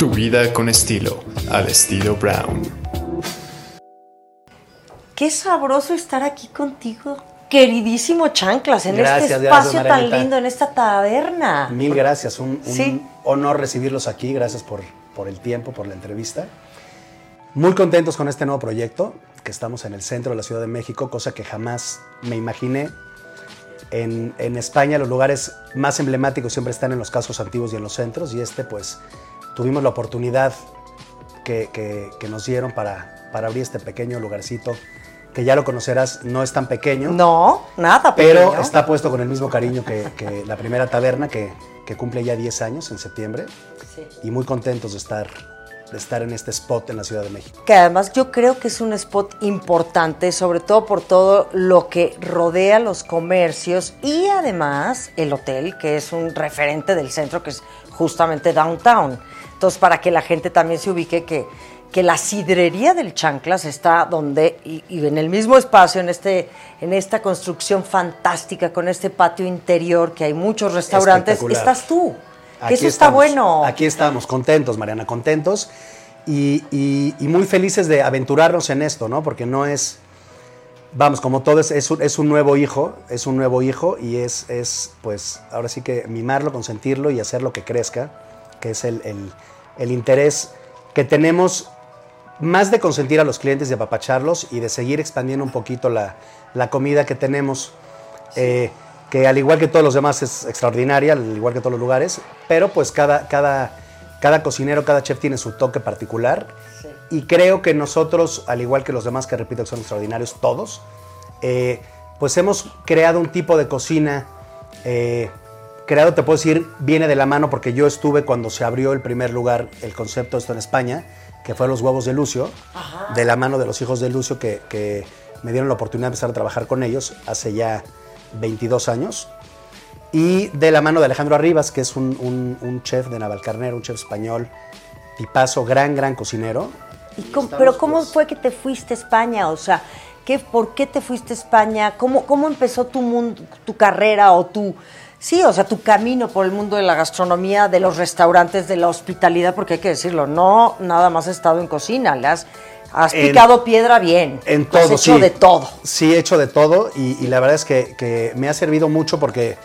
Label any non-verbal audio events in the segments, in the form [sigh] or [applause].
Tu vida con estilo, al estilo Brown. Qué sabroso estar aquí contigo, queridísimo Chanclas, en este espacio tan lindo, en esta taberna. Mil gracias, un, honor recibirlos aquí, gracias por, por el tiempo, por la entrevista. Muy contentos con este nuevo proyecto, que estamos en el centro de la Ciudad de México, cosa que jamás me imaginé. En, en, España los lugares más emblemáticos siempre están en los casos antiguos y en los centros, y este pues tuvimos la oportunidad que, que, nos dieron para, para abrir este pequeño lugarcito que ya lo conocerás, no es tan pequeño. No, nada pequeño. Pero está puesto con el mismo cariño que, que la primera taberna, que, que, cumple ya 10 años en septiembre. Sí. Y muy contentos de estar, de estar en este spot en la Ciudad de México. Que además yo creo que es un spot importante, sobre todo por todo lo que rodea los comercios y además el hotel, que es un referente del centro, que es justamente downtown. Entonces, para que la gente también se ubique que que la sidrería del Chanclas está donde, y, en el mismo espacio, en, este, en esta construcción fantástica, con este patio interior, que hay muchos restaurantes, estás tú. Que eso está bueno. Aquí estamos, contentos, Mariana, contentos y, muy felices de aventurarnos en esto, ¿no? Porque no es, vamos, como todo es, es, un, nuevo hijo, es un nuevo hijo y es, es, pues, ahora sí que mimarlo, consentirlo y hacer lo que crezca, que es el, el, el interés que tenemos más de consentir a los clientes y apapacharlos y de seguir expandiendo un poquito la, comida que tenemos, eh, que al igual que todos los demás es extraordinaria, al igual que todos los lugares, pero pues cada, cada, cada cocinero, cada chef tiene su toque particular y creo que nosotros, al igual que los demás que repito que son extraordinarios todos, eh, pues hemos creado un tipo de cocina, eh, creado te puedo decir, viene de la mano porque yo estuve cuando se abrió el primer lugar, el concepto de esto en España, que fue Los Huevos de Lucio, de la mano de los hijos de Lucio, que, me dieron la oportunidad de empezar a trabajar con ellos hace ya 22 años. Y de la mano de Alejandro Arribas, que es un, chef de Navalcarnero, un chef español, tipazo, gran, gran cocinero. pero ¿cómo pues fue que te fuiste a España? O sea, ¿qué, ¿por qué te fuiste a España? ¿Cómo, cómo empezó tu, mundo, tu carrera o tu Sí, o sea, tu camino por el mundo de la gastronomía, de los restaurantes, de la hospitalidad, porque hay que decirlo, no nada más has estado en cocina, le has, picado piedra bien. En todo, has hecho de todo. Sí, he hecho de todo y, la verdad es que, me ha servido mucho porque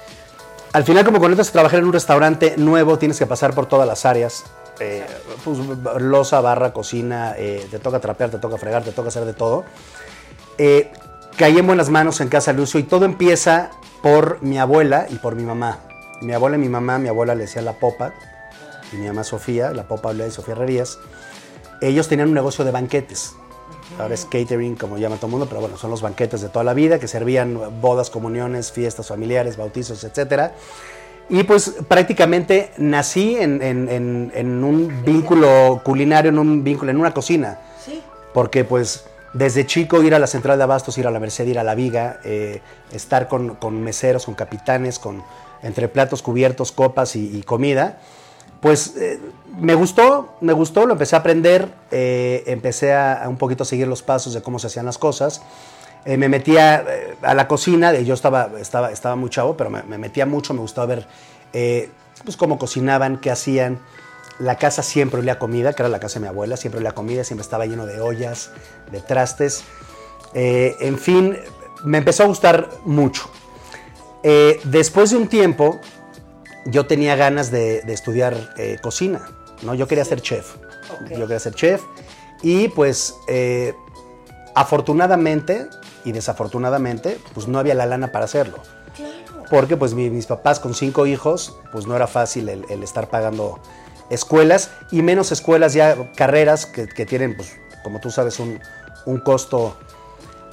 al final como cuando entras a trabajar en un restaurante nuevo tienes que pasar por todas las áreas. Eh, pues, losa, barra, cocina, eh, te toca trapear, te toca fregar, te toca hacer de todo. Eh, caí en buenas manos en Casa Lucio y todo empieza por mi abuela y por mi mamá. Mi abuela y mi mamá, mi abuela le decía la popa y mi mamá Sofía, la popa de Sofía Herrerías. Ellos tenían un negocio de banquetes. Ahora es catering, como llama todo el mundo, pero bueno, son los banquetes de toda la vida que servían bodas, comuniones, fiestas familiares, bautizos, etc. Y pues prácticamente nací en, en un vínculo culinario, en un vínculo, en una cocina. Sí. Porque pues desde chico ir a la central de abastos, ir a la Merced, ir a la Viga, eh, estar con, meseros, con capitanes, con entre platos, cubiertos, copas y, comida, pues eh, me gustó, me gustó, lo empecé a aprender, eh, empecé a, un poquito a seguir los pasos de cómo se hacían las cosas. me metía a la cocina, yo estaba, estaba, estaba muy chavo, pero me, me metía mucho, me gustaba ver pues, cómo cocinaban, qué hacían. La casa siempre olía comida, que era la casa de mi abuela, siempre olía comida, siempre estaba lleno de ollas, de trastes. Eh, en fin, me empezó a gustar mucho. Eh, después de un tiempo, yo tenía ganas de, estudiar eh, cocina, ¿no? Yo quería ser chef. Yo quería ser chef. Y pues, afortunadamente y desafortunadamente, pues no había la lana para hacerlo. Porque pues mis papás con cinco hijos, pues no era fácil el estar pagando escuelas y menos escuelas ya, carreras que, tienen, pues, como tú sabes, un, costo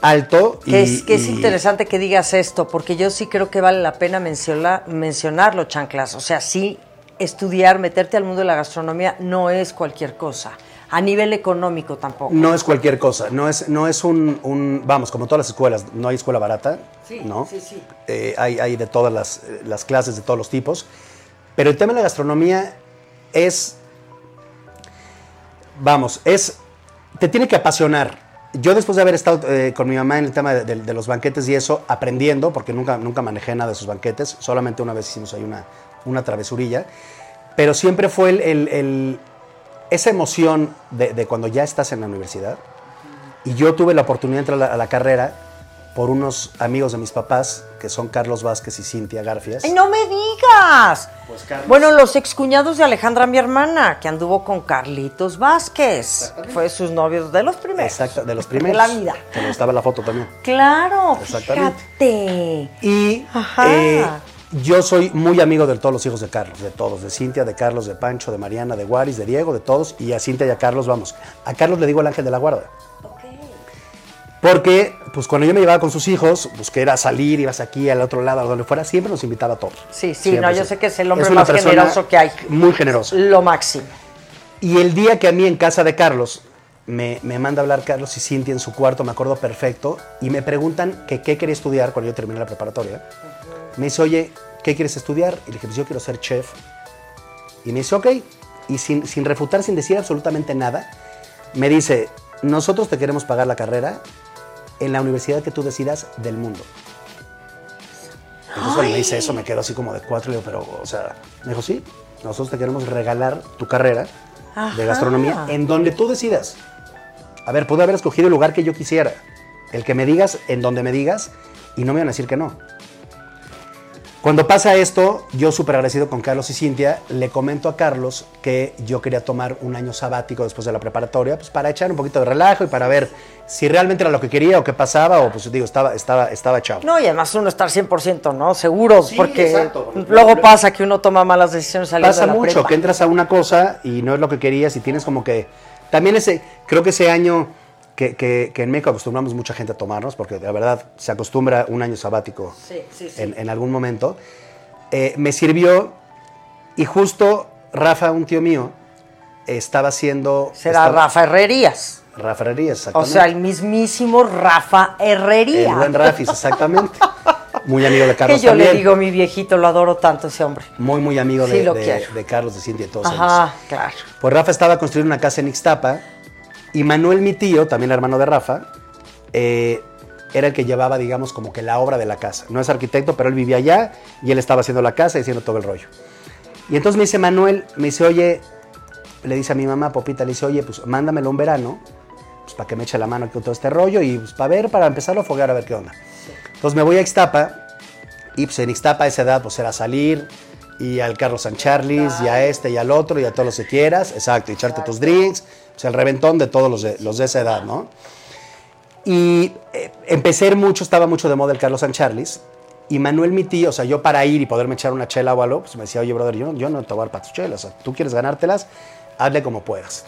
alto. Que, es, que es interesante que digas esto, porque yo sí creo que vale la pena mencionarlo, Chanclas. O sea, sí, estudiar, meterte al mundo de la gastronomía no es cualquier cosa. A nivel económico tampoco. No es cualquier cosa, no es, no es un, vamos, como todas las escuelas, no hay escuela barata, sí, ¿no? Sí, sí. Eh, hay, hay, de todas las, las clases, de todos los tipos, pero el tema de la gastronomía es, vamos, es, te tiene que apasionar. Yo después de haber estado eh, con mi mamá en el tema de, los banquetes y eso, aprendiendo, porque nunca, nunca manejé nada de esos banquetes, solamente una vez hicimos ahí una, una travesurilla, pero siempre fue el, esa emoción de, de cuando ya estás en la universidad, y yo tuve la oportunidad de entrar a la carrera por unos amigos de mis papás, que son Carlos Vázquez y Cintia Garfias. ¡Ay, no me digas! Pues, Carlos. Bueno, los excuñados de Alejandra, mi hermana, que anduvo con Carlitos Vázquez. Fue sus novios de los primeros. Exacto, de los primeros. [laughs] De la vida. Que estaba la foto también. Claro, Exactamente. fíjate. Y eh, yo soy muy amigo de todos los hijos de Carlos, de todos, de Cintia, de Carlos, de Pancho, de Mariana, de Guaris, de Diego, de todos. Y a Cintia y a Carlos, vamos. A Carlos le digo el ángel de la guarda. Porque, pues cuando yo me llevaba con sus hijos, pues que era salir, ibas aquí, al otro lado, a donde fuera, siempre nos invitaba a todos. Sí, sí, Siempre, no, yo sé que es el hombre más generoso que hay. Muy generoso. Lo máximo. Y el día que a mí en casa de Carlos me, me manda a hablar Carlos y Cintia en su cuarto, me acuerdo perfecto, y me preguntan que qué quería estudiar cuando yo terminé la preparatoria. Me dice, oye, ¿qué quieres estudiar? Y le dije, pues yo quiero ser chef. Y me dice, ok. Y sin, sin refutar, sin decir absolutamente nada, me dice, nosotros te queremos pagar la carrera en la universidad que tú decidas del mundo. Entonces cuando me dice eso me quedo así como de cuatro y digo, pero, o sea, me dijo, sí, nosotros te queremos regalar tu carrera Ajá. de gastronomía en donde tú decidas. A ver, pude haber escogido el lugar que yo quisiera, el que me digas, en donde me digas, y no me van a decir que no. Cuando pasa esto, yo súper agradecido con Carlos y Cintia, le comento a Carlos que yo quería tomar un año sabático después de la preparatoria, pues para echar un poquito de relajo y para ver si realmente era lo que quería o qué pasaba, o pues digo, estaba, estaba, estaba chavo. No, y además uno estar 100%, ¿no? Seguro, Sí, porque exacto, luego pasa que uno toma malas decisiones saliendo Pasa de la mucho prepa. que entras a una cosa y no es lo que querías y tienes como que... También ese, creo que ese año que, que- que en México acostumbramos mucha gente a tomarnos, porque de verdad se acostumbra un año sabático Sí, sí, sí. En, en algún momento, eh, me sirvió y justo Rafa, un tío mío, estaba haciendo... Será estaba- Rafa Herrerías. Rafa Herrerías, O exactamente. sea, el mismísimo Rafa Herrería. El buen Rafis, exactamente. [laughs] Muy amigo de que Carlos yo también. le digo, mi viejito, lo adoro tanto ese hombre. Muy, muy amigo de, de- de Carlos, de Cintia y todos ellos. Ajá, claro. Pues Rafa estaba construyendo una casa en Ixtapa y Manuel, mi tío, también hermano de Rafa, eh, era el que llevaba, digamos, como que la obra de la casa. No es arquitecto, pero él vivía allá y él estaba haciendo la casa y haciendo todo el rollo. Y entonces me dice Manuel, me dice, oye, le dice a mi mamá, Popita, le dice, oye, pues mándamelo un verano, pues para que me eche la mano aquí con todo este rollo y pues para ver, para empezarlo a foguear a ver qué onda. Entonces me voy a Ixtapa y pues en Ixtapa a esa edad pues era salir y al Carlos San Charlis y a este y al otro y a todos los que quieras, exacto, y echarte tus drinks, pues el reventón de todos los de, los de esa edad, ¿no? Y eh, empecé mucho, estaba mucho de moda el Carlos San Charlis y Manuel mi tío, o sea, yo para ir y poderme echar una chela o algo, pues me decía, oye, brother, yo, yo no te voy a dar para tus chelas, o sea, tú quieres ganártelas, hazle como puedas.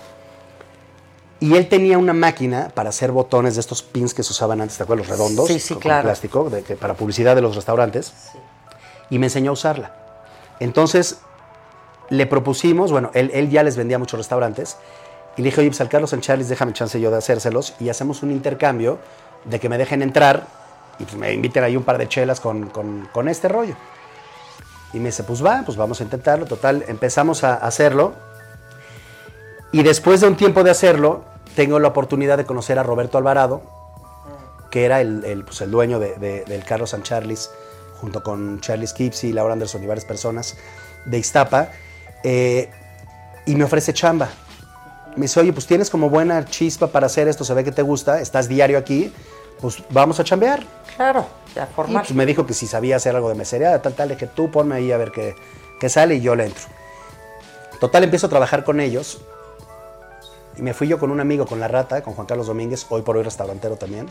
Y él tenía una máquina para hacer botones de estos pins que se usaban antes, ¿te acuerdas? Los redondos, Sí, sí, con, con claro. plástico, de que, para publicidad de los restaurantes. Y me enseñó a usarla. Entonces, le propusimos, bueno, él, él ya les vendía a muchos restaurantes, y le dije, oye, pues al Carlos San Charles, déjame chance yo de hacérselos, y hacemos un intercambio de que me dejen entrar, y pues me inviten ahí un par de chelas con, con- este rollo. Y me dice, pues va, pues vamos a intentarlo. Total, empezamos a hacerlo. Y después de un tiempo de hacerlo, tengo la oportunidad de conocer a Roberto Alvarado, que era el, el, pues, el dueño de- de- del Carlos San Charles, junto con Charlie Skipsy, Laura Anderson y varias personas de Ixtapa, eh, y me ofrece chamba. Me dice, oye, pues tienes como buena chispa para hacer esto, se ve que te gusta, estás diario aquí, pues vamos a chambear. Claro, ya Y formal. pues me dijo que si sabía hacer algo de mesería, tal, tal, dije, tú ponme ahí a ver qué, qué sale y yo le entro. Total, empiezo a trabajar con ellos y me fui yo con un amigo, con La Rata, con Juan Carlos Domínguez, hoy por hoy restaurantero también.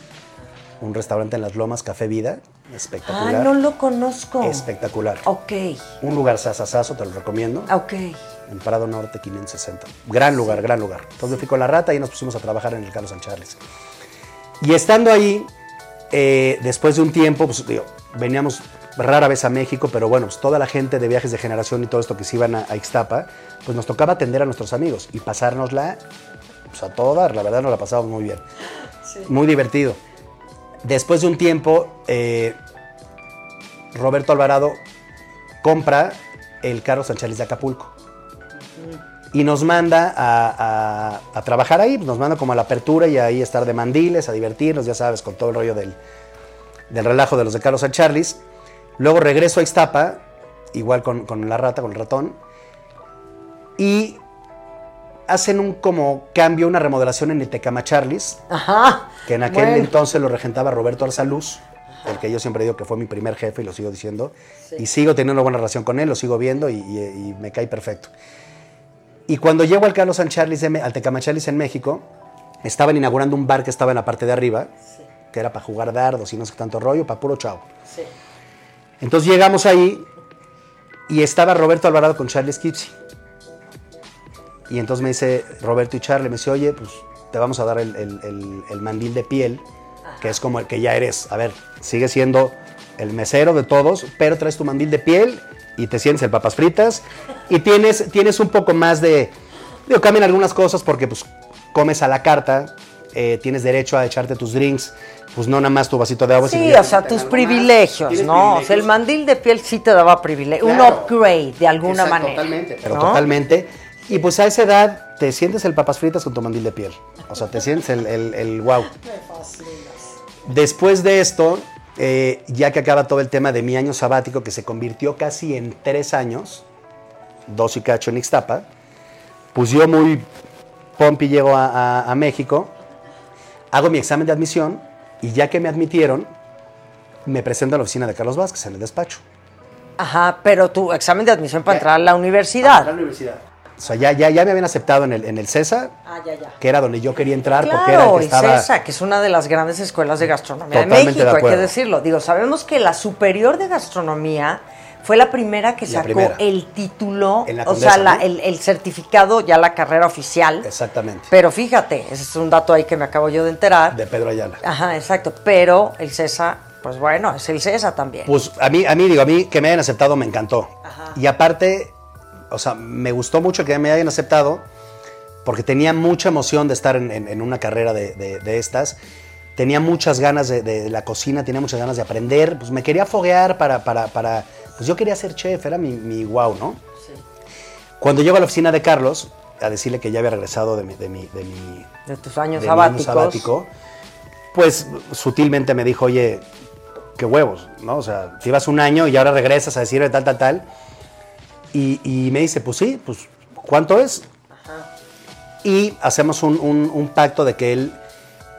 Un restaurante en Las Lomas, Café Vida, Ah, espectacular. no lo conozco. Espectacular. Ok, Un lugar sasasazo, te lo recomiendo. ok. En Prado Norte 560. Gran lugar, gran lugar. Entonces fui con la rata y nos pusimos a trabajar en el Carlos San Charles. Y estando ahí, eh, después de un tiempo, pues digo, veníamos rara vez a México, pero bueno, pues toda la gente de viajes de generación y todo esto que se iban a, a Ixtapa, pues nos tocaba atender a nuestros amigos y pasárnosla pues, a todo dar. La verdad nos la pasamos muy bien. Muy divertido. Después de un tiempo, eh, Roberto Alvarado compra el Carlos San Charles de Acapulco y nos manda a, a- a trabajar ahí, nos manda como a la apertura y ahí estar de mandiles, a divertirnos, ya sabes, con todo el rollo del, del relajo de los de Carlos San Charles. Luego regreso a Ixtapa, igual con, con la rata, con el ratón, y hacen un como cambio, una remodelación en el Tecama Charlis, Ajá. que en aquel Bueno. entonces lo regentaba Roberto Arzaluz, el que yo siempre digo que fue mi primer jefe y lo sigo diciendo. Y sigo teniendo una buena relación con él, lo sigo viendo y, y- y me cae perfecto. Y cuando llego al Carlos San al en México, estaban inaugurando un bar que estaba en la parte de arriba, que era para jugar dardos y no sé qué tanto rollo, para puro chavo. Sí. Entonces llegamos ahí y estaba Roberto Alvarado con Charlie Skipsy. Y entonces me dice Roberto y Charlie, me dice, oye, pues te vamos a dar el, el- el- el mandil de piel, que es como el que ya eres. A ver, sigue siendo el mesero de todos, pero traes tu mandil de piel y te sientes el papas fritas y tienes, tienes un poco más de... Digo, cambian algunas cosas porque pues comes a la carta, eh, tienes derecho a echarte tus drinks, pues no nada más tu vasito de agua. Sí, o sea, tus privilegios, ¿no? O sea, el mandil de piel sí te daba privilegio, un upgrade de alguna Exacto, manera. Totalmente, pero ¿no? totalmente. Y pues a esa edad te sientes el papas fritas con tu mandil de piel. O sea, te sientes el, el, el wow. [laughs] Después de esto, eh, ya que acaba todo el tema de mi año sabático, que se convirtió casi en tres años, dos y cacho en Ixtapa, pues yo muy pompi llego a, a- a México, hago mi examen de admisión y ya que me admitieron, me presento a la oficina de Carlos Vázquez en el despacho. Ajá, pero tu examen de admisión para entrar a la A universidad. la universidad. O sea, ya, ya, ya me habían aceptado en el, en el CESA, Ah, ya, ya. que era donde yo quería entrar porque era el Claro, que y estaba... CESA, que es una de las grandes escuelas de gastronomía de México, de hay que decirlo. Digo, sabemos que la superior de gastronomía fue la primera que La sacó primera. el título, la o sea, Condesa, la- ¿no? el, el certificado, ya la carrera oficial. Exactamente. Pero fíjate, ese es un dato ahí que me acabo yo de enterar. De Pedro Ayala. Ajá, exacto. Pero el CESA, pues bueno, es el CESA también. Pues a mí, a mí, digo, a mí que me hayan aceptado me encantó. Ajá. Y aparte, o sea, me gustó mucho que me hayan aceptado porque tenía mucha emoción de estar en, en- en una carrera de, de- de estas. Tenía muchas ganas de, de la cocina, tenía muchas ganas de aprender. Pues me quería foguear para, para, para pues yo quería ser chef, era mi, mi wow, ¿no? Sí. Cuando llego a la oficina de Carlos, a decirle que ya había regresado de mi, de mi, de mi, De tus años sabáticos. sabático, pues sutilmente me dijo, oye, qué huevos, ¿no? O sea, te ibas un año y ahora regresas a decirle tal, tal, tal. Y, y me dice, pues sí, pues, ¿cuánto es? Y hacemos un, un- un pacto de que él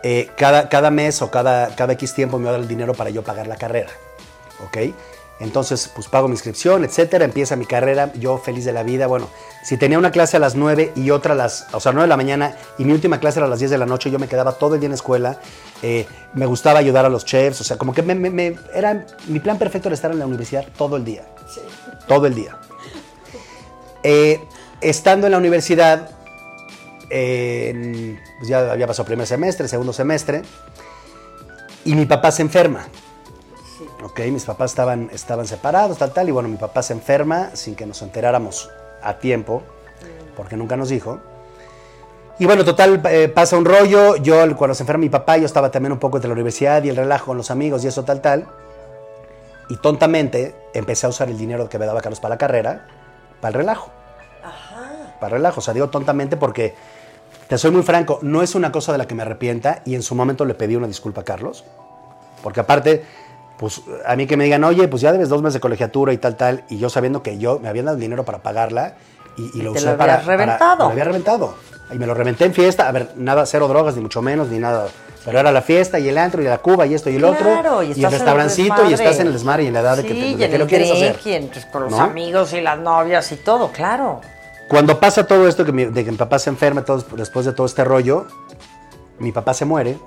eh, cada, cada mes o cada, cada X tiempo me va a dar el dinero para yo pagar la carrera, ¿ok? Entonces, pues pago mi inscripción, etcétera, empieza mi carrera, yo feliz de la vida. Bueno, si tenía una clase a las 9 y otra a las, o sea, 9 de la mañana y mi última clase era a las 10 de la noche, yo me quedaba todo el día en la escuela, eh, me gustaba ayudar a los chefs, o sea, como que me, me- me- era, mi plan perfecto era estar en la universidad todo el día, todo el día. Eh, estando en la universidad, eh, pues ya había pasado primer semestre, segundo semestre, y mi papá se enferma. Ok, mis papás estaban, estaban separados, tal, tal, y bueno, mi papá se enferma sin que nos enteráramos a tiempo, porque nunca nos dijo. Y bueno, total, eh, pasa un rollo, yo cuando se enferma mi papá, yo estaba también un poco entre la universidad y el relajo con los amigos y eso, tal, tal. Y tontamente empecé a usar el dinero que me daba Carlos para la carrera, para el relajo. Para el relajo, o sea, digo tontamente porque, te soy muy franco, no es una cosa de la que me arrepienta y en su momento le pedí una disculpa a Carlos. Porque aparte, pues a mí que me digan, oye, pues ya debes dos meses de colegiatura y tal, tal, y yo sabiendo que yo me habían dado el dinero para pagarla y, y lo te usé lo para- reventado. me lo había reventado. Y me lo reventé en fiesta, a ver, nada, cero drogas, ni mucho menos, ni nada. Pero era la fiesta y el antro y la cuba y esto y el Claro, otro. y, Y, el restaurancito y estás en el desmadre y en la edad de que, te- y de que lo quieres hacer. y en- pues, con los ¿no? amigos y las novias y todo, claro. Cuando pasa todo esto, que mi- de que mi papá se enferma, todo- después de todo este rollo, mi papá se muere.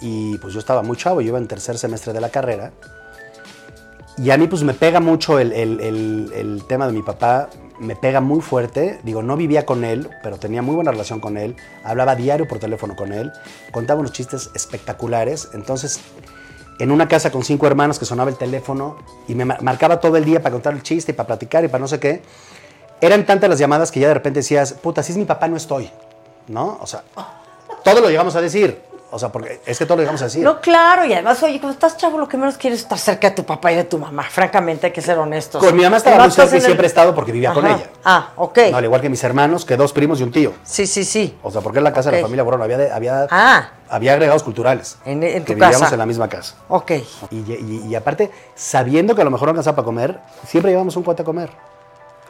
Y pues yo estaba muy chavo, yo iba en tercer semestre de la carrera. Y a mí pues me pega mucho el- el- el tema de mi papá, me pega muy fuerte. Digo, no vivía con él, pero tenía muy buena relación con él. Hablaba diario por teléfono con él, contaba unos chistes espectaculares. Entonces, en una casa con cinco hermanos que sonaba el teléfono y me mar- marcaba todo el día para contar el chiste y para platicar y para no sé qué. Eran tantas las llamadas que ya de repente decías, puta, si es mi papá no estoy, ¿no? O sea, todo lo llegamos a decir. O sea, porque es que todo lo llegamos a decir. No, claro, y además, oye, cuando estás chavo, lo que menos quieres es estar cerca de tu papá y de tu mamá. Francamente, hay que ser honestos. Con mi mamá estaba muy cerca y siempre he estado porque vivía con ella. Ah, ok. No, al igual que mis hermanos, que dos primos y un tío. Sí, sí, sí. O sea, porque en la casa de la familia Borón había, de- había, Ah. había agregados culturales. En- en que tu vivíamos casa. en la misma casa. Ok. Y, y- y aparte, sabiendo que a lo mejor no alcanzaba para comer, siempre llevábamos un cuate a comer.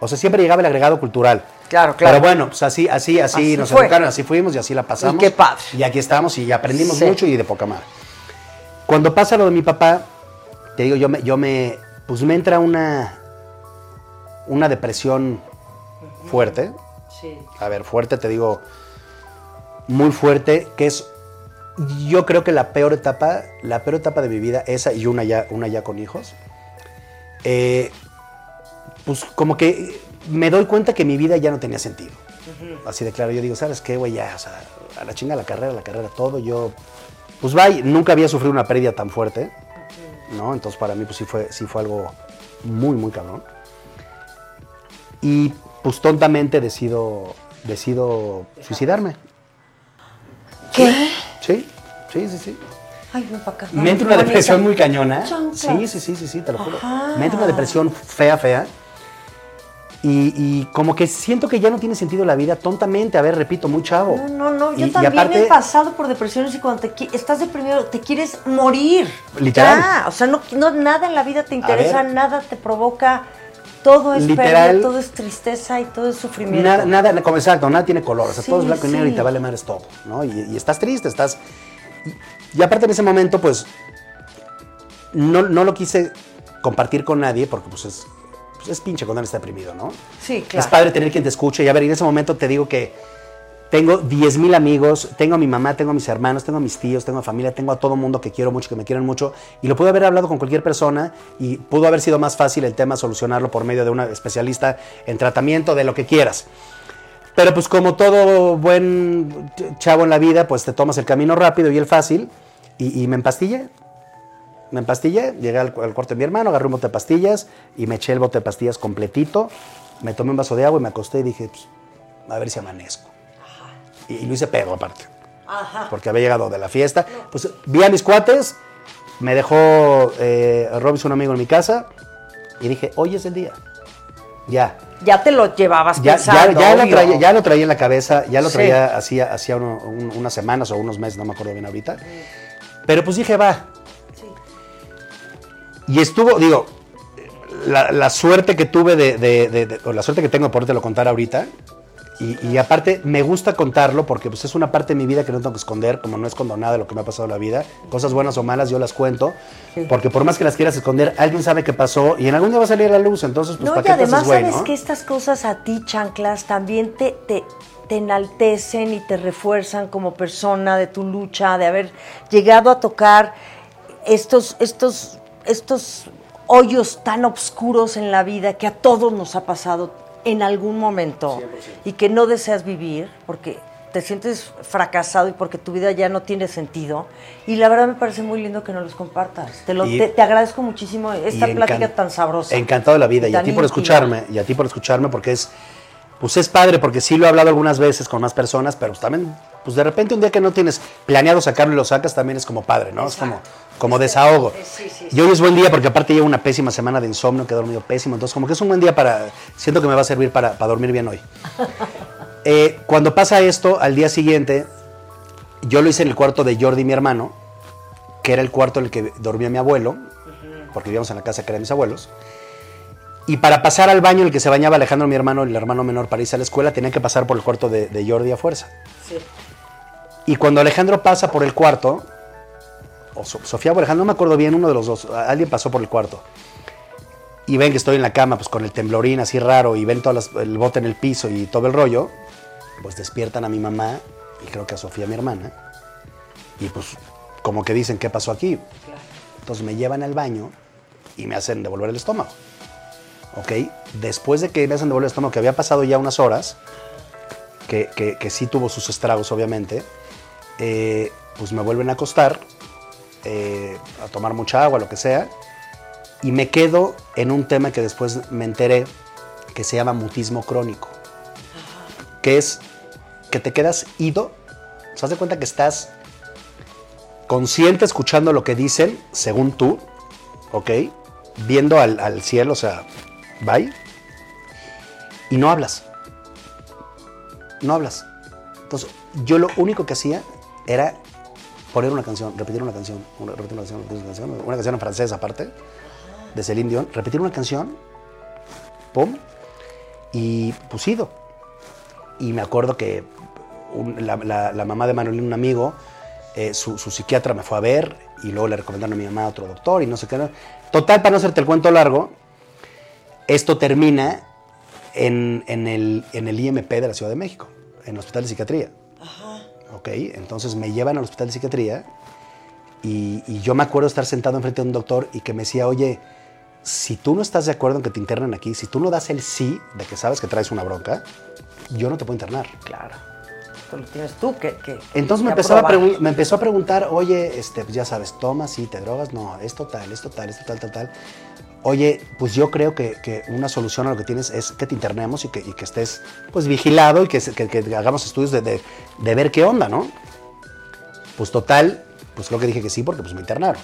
O sea, siempre llegaba el agregado cultural. Claro, claro. Pero bueno, pues así, así, así, Así nos fue. educaron, así fuimos y así la pasamos. Y qué padre. Y aquí estamos y aprendimos Sí. mucho y de poca madre. Cuando pasa lo de mi papá, te digo, yo me, yo me, pues me entra una, una depresión fuerte. Sí. A ver, fuerte, te digo, muy fuerte, que es, yo creo que la peor etapa, la peor etapa de mi vida, esa y una ya, una ya con hijos, eh, pues como que me doy cuenta que mi vida ya no tenía sentido. Así de claro, yo digo, ¿sabes qué, güey? Ya, o sea, a la chinga la carrera, la carrera, todo, yo, pues vaya, nunca había sufrido una pérdida tan fuerte, ¿no? Entonces para mí, pues sí fue, sí fue algo muy, muy cabrón. Y pues tontamente decido, decido suicidarme. ¿Qué? Sí, sí, sí, sí. Ay, ven para acá. Me entra Ay, una depresión muy cañona. Sí, sí, sí, sí, sí, te lo juro. Ajá. Me entra una depresión fea, fea. Y, y como que siento que ya no tiene sentido la vida tontamente. A ver, repito, muy chavo. No, no, no, yo Y- y también aparte- he pasado por depresiones y cuando te estás deprimido te quieres morir. Literal. Ya, o sea, no, no- nada en la vida te interesa, nada te provoca, todo es Literal. pérdida, todo es tristeza y todo es sufrimiento. Nada, nada, como exacto, nada tiene color. O sea, Sí, todo es blanco y negro y te vale madres todo, ¿no? Y, y estás triste, estás. Y, y aparte en ese momento, pues. No, no lo quise compartir con nadie porque, pues, es, pues, es pinche cuando uno está deprimido, ¿no? Sí, Es claro. padre tener quien te escuche. Y a ver, en ese momento te digo que tengo 10 mil amigos, tengo a mi mamá, tengo a mis hermanos, tengo a mis tíos, tengo a familia, tengo a todo mundo que quiero mucho, que me quieren mucho. Y lo pude haber hablado con cualquier persona y pudo haber sido más fácil el tema solucionarlo por medio de una especialista en tratamiento, de lo que quieras. Pero pues como todo buen ch- chavo en la vida, pues te tomas el camino rápido y el fácil. Y, y me empastillé. Me empastillé, llegué al, al cuarto de mi hermano, agarré un bote de pastillas y me eché el bote de pastillas completito. Me tomé un vaso de agua y me acosté y dije, pues, a ver si amanezco. Y, y lo hice pedo aparte. Ajá. Porque había llegado de la fiesta. Pues vi a mis cuates, me dejó eh, Robinson, un amigo en mi casa, y dije, hoy es el día. Ya. Ya te lo llevabas Ya, pensando, ya, lo traía, ya lo traía en la cabeza, ya lo Sí. traía hacía, hacía uno- un- unas semanas o unos meses, no me acuerdo bien ahorita. Pero pues dije, va. Y estuvo, digo, la, la suerte que tuve de, de- de- de- o la suerte que tengo de podértelo contar ahorita. Y, y aparte me gusta contarlo porque pues, es una parte de mi vida que no tengo que esconder, como no escondo nada de lo que me ha pasado en la vida. Cosas buenas o malas yo las cuento, porque por más que las quieras esconder, alguien sabe qué pasó y en algún día va a salir a la luz. Entonces, pues, No, ¿para y qué te haces además sabes no? que estas cosas a ti, chanclas, también te, te, te enaltecen y te refuerzan como persona de tu lucha, de haber llegado a tocar estos, estos, estos hoyos tan oscuros en la vida que a todos nos ha pasado en algún momento y que no deseas vivir porque te sientes fracasado y porque tu vida ya no tiene sentido. Y la verdad me parece muy lindo que nos los compartas. Te, lo, Y- te, te agradezco muchísimo esta plática tan sabrosa. Encantado de la vida. Y a ti por escucharme. Y a ti por escucharme porque es. Pues es padre porque sí lo he hablado algunas veces con más personas, pero también, pues de repente un día que no tienes planeado sacarlo y lo sacas también es como padre, ¿no? Es como, como desahogo. Sí, sí, Y hoy es buen día porque aparte llevo una pésima semana de insomnio, que he dormido pésimo, entonces como que es un buen día para, siento que me va a servir para, para dormir bien hoy. [laughs] Eh, cuando pasa esto, al día siguiente, yo lo hice en el cuarto de Jordi, mi hermano, que era el cuarto en el que dormía mi abuelo, porque vivíamos en la casa que era de mis abuelos. Y para pasar al baño en el que se bañaba Alejandro, mi hermano, el hermano menor, para irse a la escuela, tenía que pasar por el cuarto de, de Jordi a fuerza. Sí. Y cuando Alejandro pasa por el cuarto, o So- Sofía Alejandro, no me acuerdo bien, uno de los dos, alguien pasó por el cuarto. Y ven que estoy en la cama, pues con el temblorín así raro, y ven todo el bote en el piso y todo el rollo, pues despiertan a mi mamá y creo que a Sofía, mi hermana, y pues como que dicen, ¿qué pasó aquí? Entonces me llevan al baño y me hacen devolver el estómago. ¿Ok? Después de que me hacen devolver el estómago, que había pasado ya unas horas, que, que- que sí tuvo sus estragos, obviamente, eh, pues me vuelven a acostar, eh, a tomar mucha agua, lo que sea, y me quedo en un tema que después me enteré que se llama mutismo crónico, que es que te quedas ido, o sea, de cuenta que estás consciente escuchando lo que dicen, según tú, ¿ok? Viendo al, al cielo, o sea, bye, y no hablas. No hablas. Entonces, yo lo único que hacía era poner una canción, repetir una canción, repetir una canción, una canción, una en francés aparte, de Celine Dion, repetir una canción, pum, y pues ido. y me acuerdo que la, mamá de Manolín, un amigo, eh, su, psiquiatra me fue a ver y luego le recomendaron a mi mamá a otro doctor y no sé qué. Total, para no hacerte el cuento largo, esto termina en, en el, en el IMP de la Ciudad de México, en el Hospital de Psiquiatría. Ok, entonces me llevan al Hospital de Psiquiatría y, y yo me acuerdo estar sentado enfrente de un doctor y que me decía, oye, si tú no estás de acuerdo en que te internen aquí, si tú no das el sí de que sabes que traes una bronca, yo no te puedo internar. Claro. Tú lo tienes tú que. que Entonces me, empezaba a me empezó a preguntar, oye, este, pues ya sabes, tomas, sí, te drogas, no, esto tal, esto tal, esto tal, tal, tal. Oye, pues yo creo que, que una solución a lo que tienes es que te internemos y que, y que estés pues vigilado y que, hagamos estudios de, de- de ver qué onda, ¿no? Pues total, pues creo que dije que sí porque pues me internaron.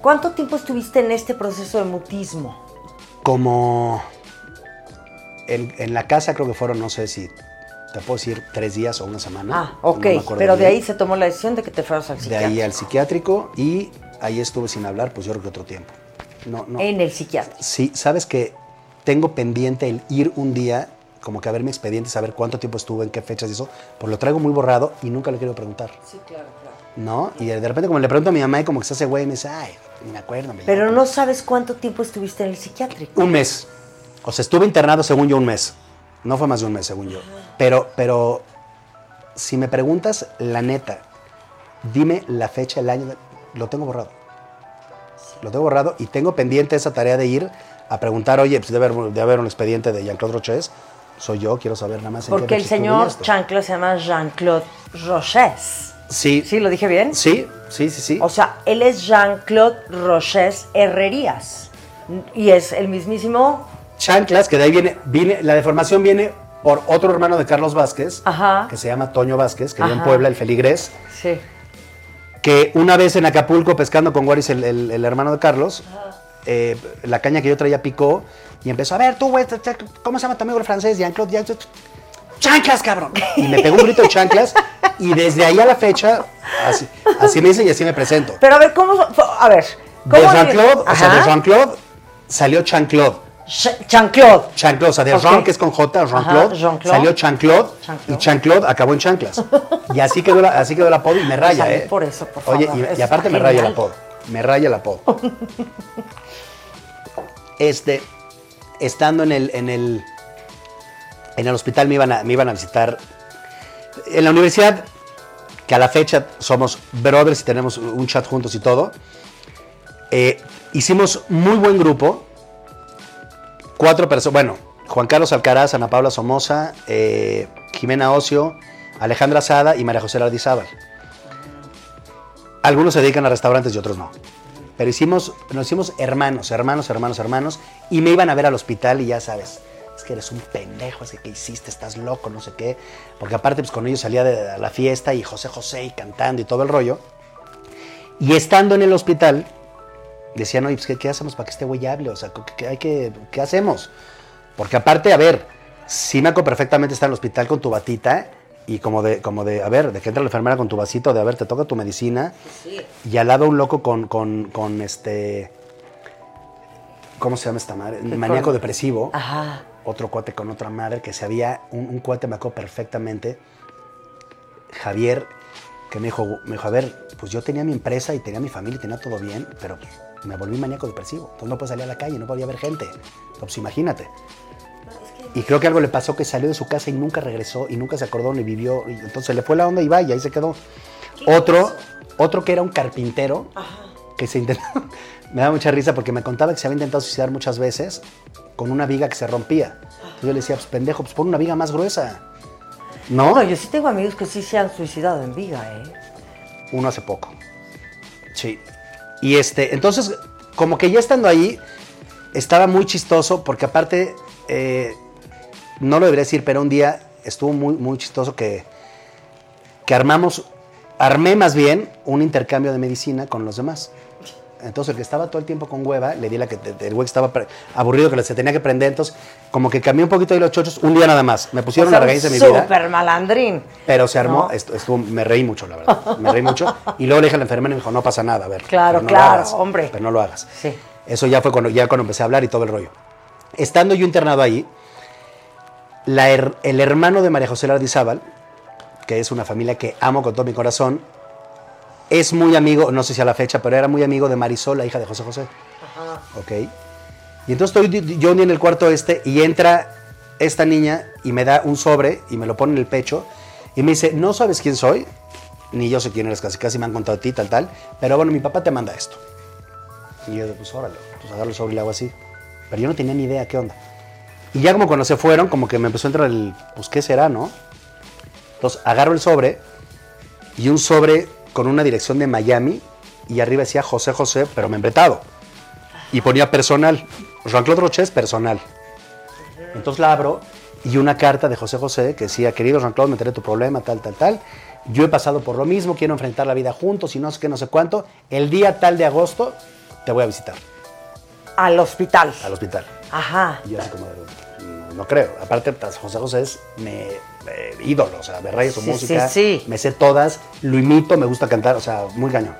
¿Cuánto tiempo estuviste en este proceso de mutismo? Como en, en la casa creo que fueron, no sé si te puedo decir tres días o una semana. Ah, ok. no pero de ahí se tomó la decisión de que te fueras al De psiquiatra. ahí al psiquiátrico y ahí estuve sin hablar, pues yo creo que otro tiempo. No, no. En el psiquiatra. Sí, sabes que tengo pendiente el ir un día, como que a ver mi expediente, saber cuánto tiempo estuve, en qué fechas y eso, pues lo traigo muy borrado y nunca le quiero preguntar. Sí, claro, claro. ¿No? Y de repente como le pregunto a mi mamá y como que se hace güey y me dice, ay, ni me acuerdo. me Pero llamo". no sabes cuánto tiempo estuviste en el psiquiátrico. Un mes. O sea, estuve internado según yo un mes. No fue más de un mes, según yo. Pero, pero, si me preguntas la neta, dime la fecha, el año, lo tengo borrado. Lo tengo borrado y tengo pendiente esa tarea de ir a preguntar, oye, pues debe haber, debe haber un expediente de Jean-Claude Roches. Soy yo, quiero saber nada más Porque el señor esto. Chancla se llama Jean-Claude Roches. Sí. ¿Sí lo dije bien? Sí, sí, sí, sí. O sea, él es Jean-Claude Roches Herrerías. Y es el mismísimo. chanclas, que de ahí viene, viene, la deformación viene por otro hermano de Carlos Vázquez, Ajá. que se llama Toño Vázquez, que vive en. Puebla, el feligrés, Sí. Que una vez en Acapulco pescando con Guaris, el, el- el hermano de Carlos, eh, la caña que yo traía picó y empezó, a ver, tú, güey, ¿cómo se llama tu amigo el francés? Jean-Claude, Jean- chanclas, cabrón. Y me pegó un grito de chanclas y desde ahí a la fecha, así, así me dice y así me presento. Pero a ver, ¿cómo.? A ver. De ¿cómo Jean-Claude, o sea, de. Jean-Claude salió Chanclaude. Jean-Claude. O sea, de Ok. Jean, que es con J, Jean-Claude, Jean-Claude. salió Jean-Claude. y Chanclaude acabó en chanclas. [laughs] Y así quedó, la- así quedó el apodo y me raya, Salud ¿eh? por eso, por Oye, favor, y- eso y, aparte me raya genial. apodo. Me raya el apodo. [laughs] este, estando en el, en el, en el hospital me iban, a, me iban a visitar. En la universidad, que a la fecha somos brothers y tenemos un chat juntos y todo, eh, hicimos muy buen grupo. Cuatro personas, bueno, Juan Carlos Alcaraz, Ana Paula Somoza, eh, Jimena Ocio, Alejandra Sada y María José Lardizábal. Algunos se dedican a restaurantes y otros no. Pero hicimos, nos hicimos hermanos, hermanos, hermanos, hermanos, y me iban a ver al hospital y ya sabes, es que eres un pendejo, es que ¿qué hiciste? Estás loco, no sé qué. Porque aparte, pues con ellos salía de la fiesta y José José y cantando y todo el rollo. Y estando en el hospital, decían, oye, pues, ¿qué, qué hacemos para que este güey hable? O sea, ¿qué, hay que, ¿qué hacemos? Porque aparte, a ver, sí me acuerdo perfectamente estar en el hospital con tu batita y como de, como de, a ver, de que entra la enfermera con tu vasito, de, a ver, te toca tu medicina. Y al lado un loco con, con, con este, ¿cómo se llama esta madre? ¿Qué Maníaco con? depresivo. Ajá. Otro cuate con otra madre que se había, un, un cuate me acuerdo perfectamente, Javier, que me dijo, me dijo, a ver, pues yo tenía mi empresa y tenía mi familia y tenía todo bien, pero me volví maníaco depresivo. Entonces no puedo salir a la calle, no podía ver gente. Pues imagínate. Y creo que algo le pasó que salió de su casa y nunca regresó y nunca se acordó ni vivió. Entonces le fue la onda y va y ahí se quedó. Otro, otro que era un carpintero que se intentó. [laughs] me da mucha risa porque me contaba que se había intentado suicidar muchas veces con una viga que se rompía. Entonces yo le decía, pues pendejo, pues pon una viga más gruesa. ¿No? No, yo sí tengo amigos que sí se han suicidado en Viga, ¿eh? Uno hace poco. Sí. Y este, entonces, como que ya estando ahí, estaba muy chistoso, porque aparte, eh, no lo debería decir, pero un día estuvo muy, muy chistoso que, que armamos, armé más bien un intercambio de medicina con los demás. Entonces, el que estaba todo el tiempo con hueva, le di la que, el güey que estaba aburrido, que se tenía que prender, entonces, como que cambié un poquito de los chochos, un día nada más. Me pusieron O sea, la regañiza de mi vida. Súper malandrín. Pero se armó, ¿No? estu- estuvo, me reí mucho, la verdad. Me reí mucho. Y luego le dije a la enfermera y me dijo, no pasa nada, a ver. Claro, no claro, hagas, hombre. Pero no lo hagas. Sí. Eso ya fue cuando, ya cuando empecé a hablar y todo el rollo. Estando yo internado ahí, la her- el hermano de María José Lardizábal, que es una familia que amo con todo mi corazón, es muy amigo, no sé si a la fecha, pero era muy amigo de Marisol, la hija de José José. Ok. Y entonces estoy yo en el cuarto este y entra esta niña y me da un sobre y me lo pone en el pecho y me dice, no sabes quién soy, ni yo sé quién eres, casi casi me han contado a ti, tal, tal, pero bueno, mi papá te manda esto. Y yo, pues órale, pues agarro el sobre y le hago así. Pero yo no tenía ni idea qué onda. Y ya como cuando se fueron, como que me empezó a entrar el, pues qué será, ¿no? Entonces agarro el sobre y un sobre con una dirección de Miami y arriba decía José José, pero membretado. Y ponía personal. Jean-Claude Roches, personal. Entonces la abro y una carta de José José que decía, querido Jean-Claude, me enteré de tu problema, tal, tal, tal. Yo he pasado por lo mismo, quiero enfrentar la vida juntos y no sé qué, no sé cuánto. El día tal de agosto te voy a visitar Al hospital. al hospital. Ajá. Y yo así como, no, no creo. Aparte, José José es me, eh, ídolo, o sea, me raya su Sí, música, sí, sí. me sé todas, lo imito, me gusta cantar, o sea, muy cañón.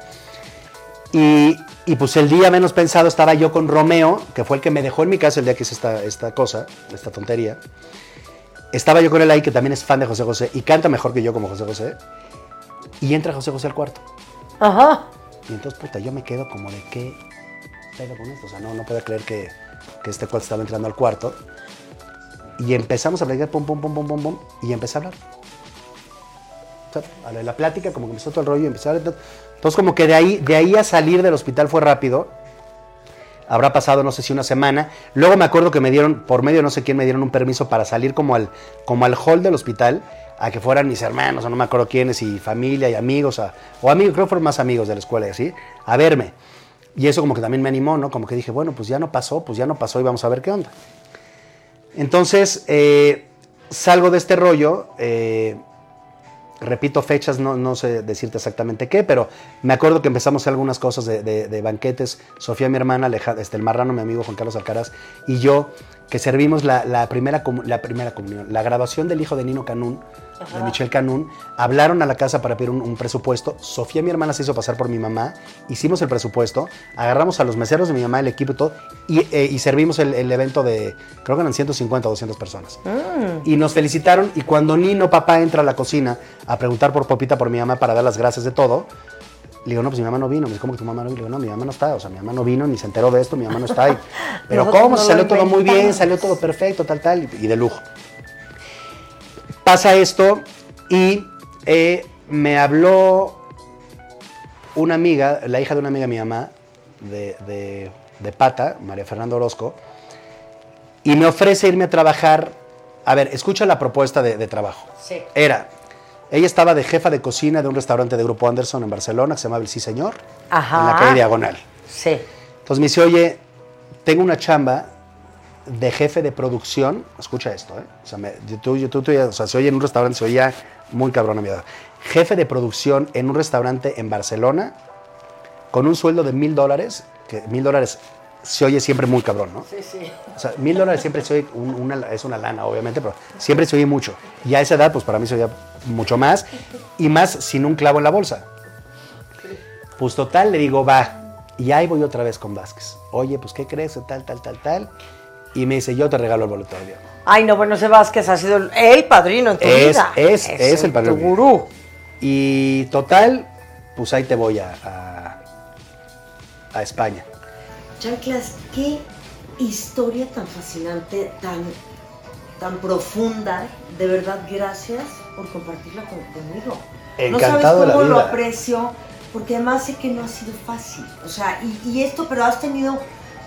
Y, y, pues el día menos pensado estaba yo con Romeo, que fue el que me dejó en mi casa el día que hice esta, esta cosa, esta tontería. Estaba yo con él ahí, que también es fan de José José, y canta mejor que yo como José José. Y entra José José al cuarto. Ajá. Y entonces, puta, yo me quedo como de qué pedo con esto. O sea, no, no puedo creer que, que este cuate estaba entrando al cuarto. Y empezamos a platicar, pum, pum, pum, pum, pum, pum, y empecé a hablar. O la, plática, como que empezó todo el rollo y empecé a hablar. Entonces, como que de ahí, de ahí a salir del hospital fue rápido. Habrá pasado, no sé si una semana. Luego me acuerdo que me dieron, por medio no sé quién, me dieron un permiso para salir como al, como al hall del hospital, a que fueran mis hermanos, o no me acuerdo quiénes, y familia y amigos, o amigos, creo que fueron más amigos de la escuela y así, a verme. Y eso como que también me animó, ¿no? Como que dije, bueno, pues ya no pasó, pues ya no pasó y vamos a ver qué onda. Entonces, eh, salgo de este rollo, eh, repito fechas, no, sé decirte exactamente qué, pero me acuerdo que empezamos algunas cosas de, banquetes. Sofía, mi hermana, Aleja- este, el marrano, mi amigo Juan Carlos Alcaraz, y yo, que servimos la, la primera, la primera comunión, la grabación del hijo de Nino Canún, de Michel Canún, hablaron a la casa para pedir un, un presupuesto. Sofía, mi hermana, se hizo pasar por mi mamá, hicimos el presupuesto, agarramos a los meseros de mi mamá, el equipo y todo, y, eh, y servimos el, el evento de, creo que eran 150 o 200 personas. Y nos felicitaron y cuando Nino, papá, entra a la cocina a preguntar por Popita, por mi mamá, para dar las gracias de todo, le digo, no, pues mi mamá no vino. Me dice, ¿cómo que tu mamá no vino? Le digo, no, mi mamá no está. O sea, mi mamá no vino, ni se enteró de esto, mi mamá no está ahí. [laughs] Pero Nosotros ¿cómo? no salió todo muy bien, salió todo perfecto, tal, tal, y de lujo. Pasa esto y eh, me habló una amiga, la hija de una amiga de mi mamá, de, de- de Pata, María Fernanda Orozco, y me ofrece irme a trabajar. A ver, escucha la propuesta de, de trabajo. Sí. Era, ella estaba de jefa de cocina de un restaurante de Grupo Anderson en Barcelona que se llamaba El Sí Señor, Ajá. en la calle Diagonal. Sí. Entonces me dice, oye, tengo una chamba de jefe de producción. Escucha esto, ¿eh? O sea, me- tú, yo- tú- o sea, se oye en un restaurante, se oía muy cabrón a mi edad. Jefe de producción en un restaurante en Barcelona con un sueldo de mil dólares, que mil dólares se oye siempre muy cabrón, ¿no? Sí, sí. O sea, mil dólares siempre se oye, un- una, es una lana, obviamente, pero siempre se oye mucho. Y a esa edad, pues para mí se oía mucho más, y más sin un clavo en la bolsa. Pues total, le digo, va. Y ahí voy otra vez con Vázquez. Oye, pues, ¿qué crees? Tal, tal, tal, tal. Y me dice, yo te regalo el boleto de avión. Ay, no, bueno, ese Vázquez ha sido el, el padrino en tu Es- vida. es- es el padrino Tu gurú. Y total, pues ahí te voy a, a, a España. Chanclas, qué historia tan fascinante, tan, tan profunda. De verdad, gracias por compartirla con- conmigo. Encantado no de la sabes cómo lo vida. aprecio, porque además sé que no ha sido fácil. O sea, y, y esto, pero has tenido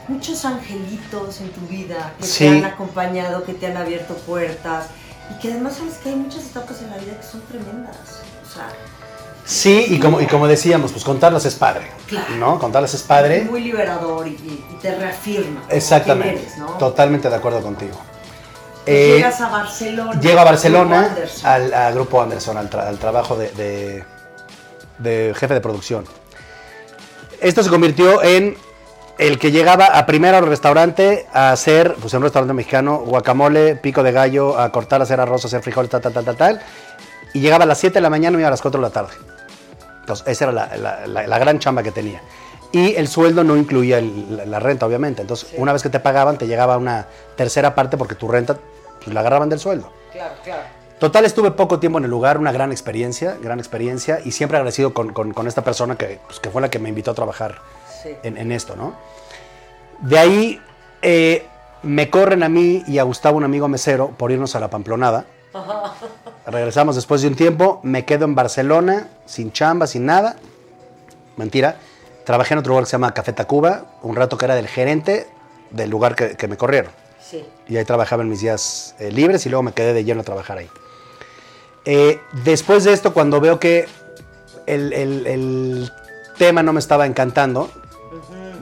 muchos angelitos en tu vida que Sí. te han acompañado, que te han abierto puertas. Y que además sabes que hay muchas etapas en la vida que son tremendas. O sea, Sí, y como, y como decíamos, pues contarlas es padre. Claro. ¿No? Contarlas es padre. muy liberador y, te reafirma. Exactamente. eres, ¿no? Totalmente de acuerdo contigo. Pues Eh, llegas a Barcelona. Llego a Barcelona Grupo al a Grupo Anderson, al, tra- al trabajo de, de- de jefe de producción. Esto se convirtió en el que llegaba a primero al restaurante a hacer, pues en un restaurante mexicano, guacamole, pico de gallo, a cortar, a hacer arroz, a hacer frijoles, tal, tal, tal, tal, tal. Y llegaba a las 7 de la mañana y iba a las 4 de la tarde. Entonces, esa era la, la- la- la gran chamba que tenía. Y el sueldo no incluía el- la, renta, obviamente. Entonces, una vez que te pagaban, te llegaba una tercera parte porque tu renta pues la agarraban del sueldo. Claro, claro. Total, estuve poco tiempo en el lugar, una gran experiencia, gran experiencia, y siempre agradecido con, con- con esta persona que, pues, que fue la que me invitó a trabajar Sí. en, en esto, ¿no? De ahí eh, me corren a mí y a Gustavo, un amigo mesero, por irnos a la Pamplonada. Regresamos después de un tiempo, me quedo en Barcelona, sin chamba, sin nada. Mentira. Trabajé en otro lugar que se llama Café Tacuba, un rato que era del gerente del lugar que, que me corrieron. Sí. Y ahí trabajaba en mis días eh, libres y luego me quedé de lleno a trabajar ahí. Eh, después de esto, cuando veo que el, el- el tema no me estaba encantando,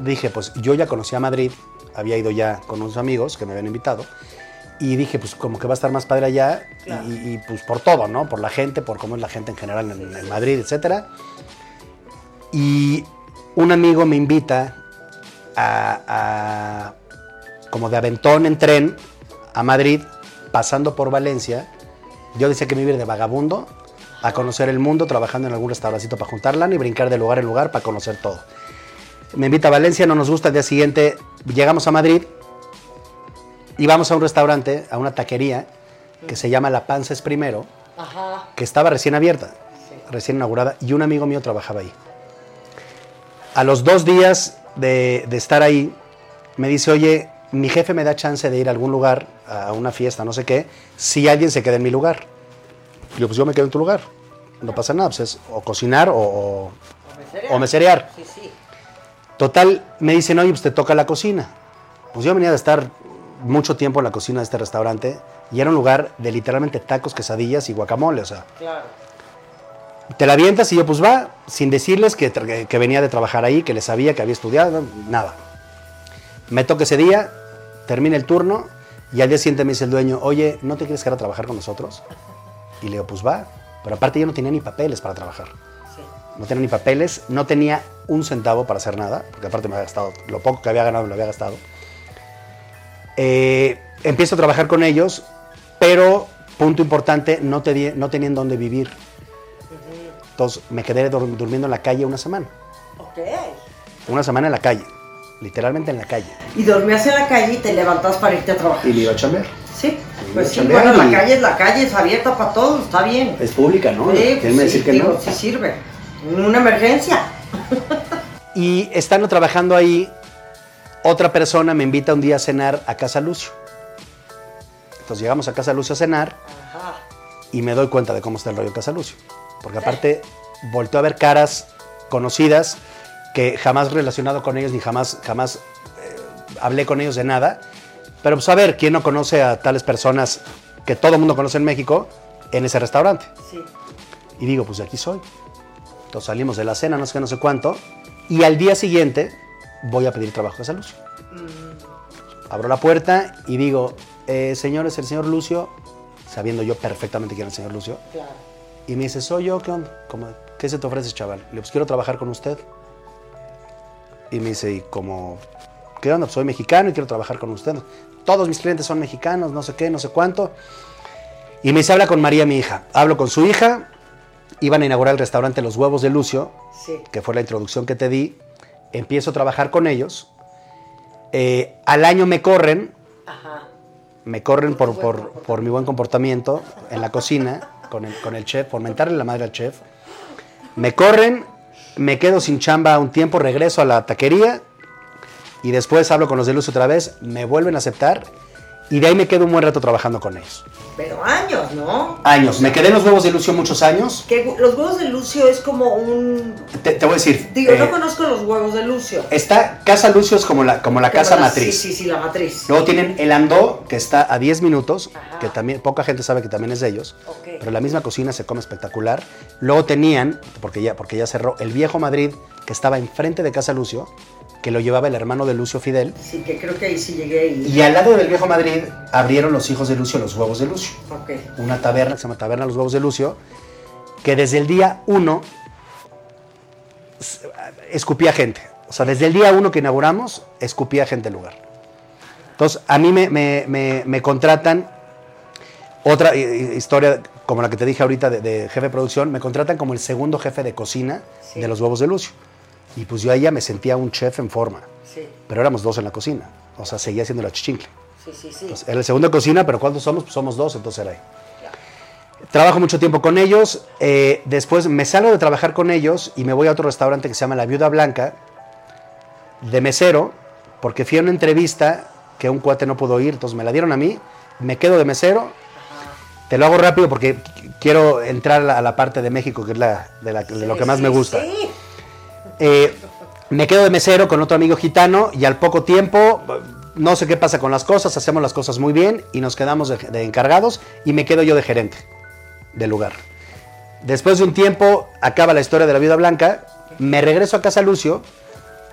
dije, pues yo ya conocía Madrid, había ido ya con unos amigos que me habían invitado, y dije, pues como que va a estar más padre allá, y- Claro. y, y, pues por todo, ¿no? Por la gente, por cómo es la gente en general en, en Madrid, etcétera. Y un amigo me invita a, a- como de aventón en tren a Madrid, pasando por Valencia. Yo decía que me iba a ir de vagabundo a conocer el mundo, trabajando en algún restaurancito para juntar lana y brincar de lugar en lugar para conocer todo. Me invita a Valencia, no nos gusta, el día siguiente llegamos a Madrid y vamos a un restaurante, a una taquería que se llama La Panza es Primero, Ajá. que estaba recién abierta, recién inaugurada, y un amigo mío trabajaba ahí. A los dos días de, de estar ahí, me dice, oye, mi jefe me da chance de ir a algún lugar, a una fiesta, no sé qué, si alguien se queda en mi lugar. Y yo, pues yo me quedo en tu lugar. No pasa nada, pues es o cocinar o, o- o meserear. Sí, sí. Total, me dicen, oye, pues te toca la cocina. Pues yo venía de estar mucho tiempo en la cocina de este restaurante y era un lugar de literalmente tacos, quesadillas y guacamole, o sea, Claro. te la avientas y yo pues va, sin decirles que, que venía de trabajar ahí, que les sabía, que había estudiado, nada. Me toca ese día, termina el turno y al día siguiente me dice el dueño, oye, ¿no te quieres quedar a trabajar con nosotros? Y le digo, pues va, pero aparte yo no tenía ni papeles para trabajar. Sí. No tenía ni papeles, no tenía un centavo para hacer nada, porque aparte me había gastado, lo poco que había ganado me lo había gastado. Eh, empiezo a trabajar con ellos, pero, punto importante, no, te no tenían dónde vivir. Entonces me quedé dur- durmiendo en la calle una semana. Ok. Una semana en la calle, literalmente en la calle. Y dormías en la calle y te levantas para irte a trabajar. Y me iba a chambear. Sí. Pues sí, bueno, y- la calle es la calle, es abierta para todos, está bien. Es pública, ¿no? Sí, pues sí, decir que digo, no. sí sirve. En una emergencia. [laughs] Y estando trabajando ahí, otra persona me invita un día a cenar a Casa Lucio. Entonces llegamos a Casa Lucio a cenar Ajá. y me doy cuenta de cómo está el rollo en Casa Lucio. Porque aparte volteo a ver caras conocidas que jamás relacionado con ellos ni jamás, jamás eh, hablé con ellos de nada. Pero pues a ver, ¿quién no conoce a tales personas que todo el mundo conoce en México en ese restaurante? Sí. Y digo, pues de aquí soy. Entonces salimos de la cena, no sé qué, no sé cuánto. Y al día siguiente voy a pedir trabajo a Casa Lucio. Abro la puerta y digo, eh, señores, el señor Lucio, sabiendo yo perfectamente quién era el señor Lucio, Claro. y me dice, soy yo, ¿qué onda? ¿Cómo- ¿Qué se te ofrece, chaval? Le digo, pues quiero trabajar con usted. Y me dice, ¿y como qué onda? Pues soy mexicano y quiero trabajar con usted. Todos mis clientes son mexicanos, no sé qué, no sé cuánto. Y me dice, habla con María, mi hija. Hablo con su hija. Iban a inaugurar el restaurante Los Huevos de Lucio, Sí. que fue la introducción que te di. Empiezo a trabajar con ellos. Eh, al año me corren, Ajá. me corren por, por- por mi buen comportamiento en la cocina con el, con el chef, por mentarle la madre al chef. Me corren, me quedo sin chamba un tiempo, regreso a la taquería y después hablo con los de Lucio otra vez, me vuelven a aceptar y de ahí me quedo un buen rato trabajando con ellos. Pero años, ¿no? Años, me quedé en los huevos de Lucio muchos años. Que los huevos de Lucio es como un... Te, te voy a decir, Digo, eh, no conozco los huevos de Lucio. está Casa Lucio es como la, como la Como casa la- matriz. Sí, sí, sí, la matriz. Luego tienen el Andó, que está a 10 minutos, Ajá. que también poca gente sabe que también es de ellos. Pero la misma cocina se come espectacular. Luego tenían, porque ya, porque ya cerró, el viejo Madrid, que estaba enfrente de Casa Lucio, que lo llevaba el hermano de Lucio Fidel. Sí, que creo que ahí sí llegué y... Y al lado del viejo Madrid abrieron los hijos de Lucio los huevos de Lucio. Ok. Una taberna que se llama Taberna Los Huevos de Lucio, que desde el día uno escupía gente. O sea, desde el día uno que inauguramos, escupía gente el lugar. Entonces, a mí me, me- me- me contratan, otra eh, eh, historia como la que te dije ahorita de, de jefe de producción, me contratan como el segundo jefe de cocina Sí. de los huevos de Lucio. Y pues yo ahí ya me sentía un chef en forma, Sí, pero éramos dos en la cocina. O sea, seguía siendo la chichincle. Sí, sí, sí. Entonces, era el segundo de cocina, pero ¿cuántos somos? Pues somos dos, entonces era ahí. Trabajo mucho tiempo con ellos. eh, después me salgo de trabajar con ellos y me voy a otro restaurante que se llama La Viuda Blanca, de mesero, porque fui a una entrevista que un cuate no pudo ir, entonces me la dieron a mí. Me quedo de mesero. Te lo hago rápido porque qu- quiero entrar a la, la parte de México, que es la, de, la- de lo que más me gusta. sí. Eh, me quedo de mesero con otro amigo gitano y al poco tiempo, no sé qué pasa con las cosas, hacemos las cosas muy bien y nos quedamos de, de encargados y me quedo yo de gerente del lugar. Después de un tiempo, acaba la historia de la viuda blanca, me regreso a casa Lucio,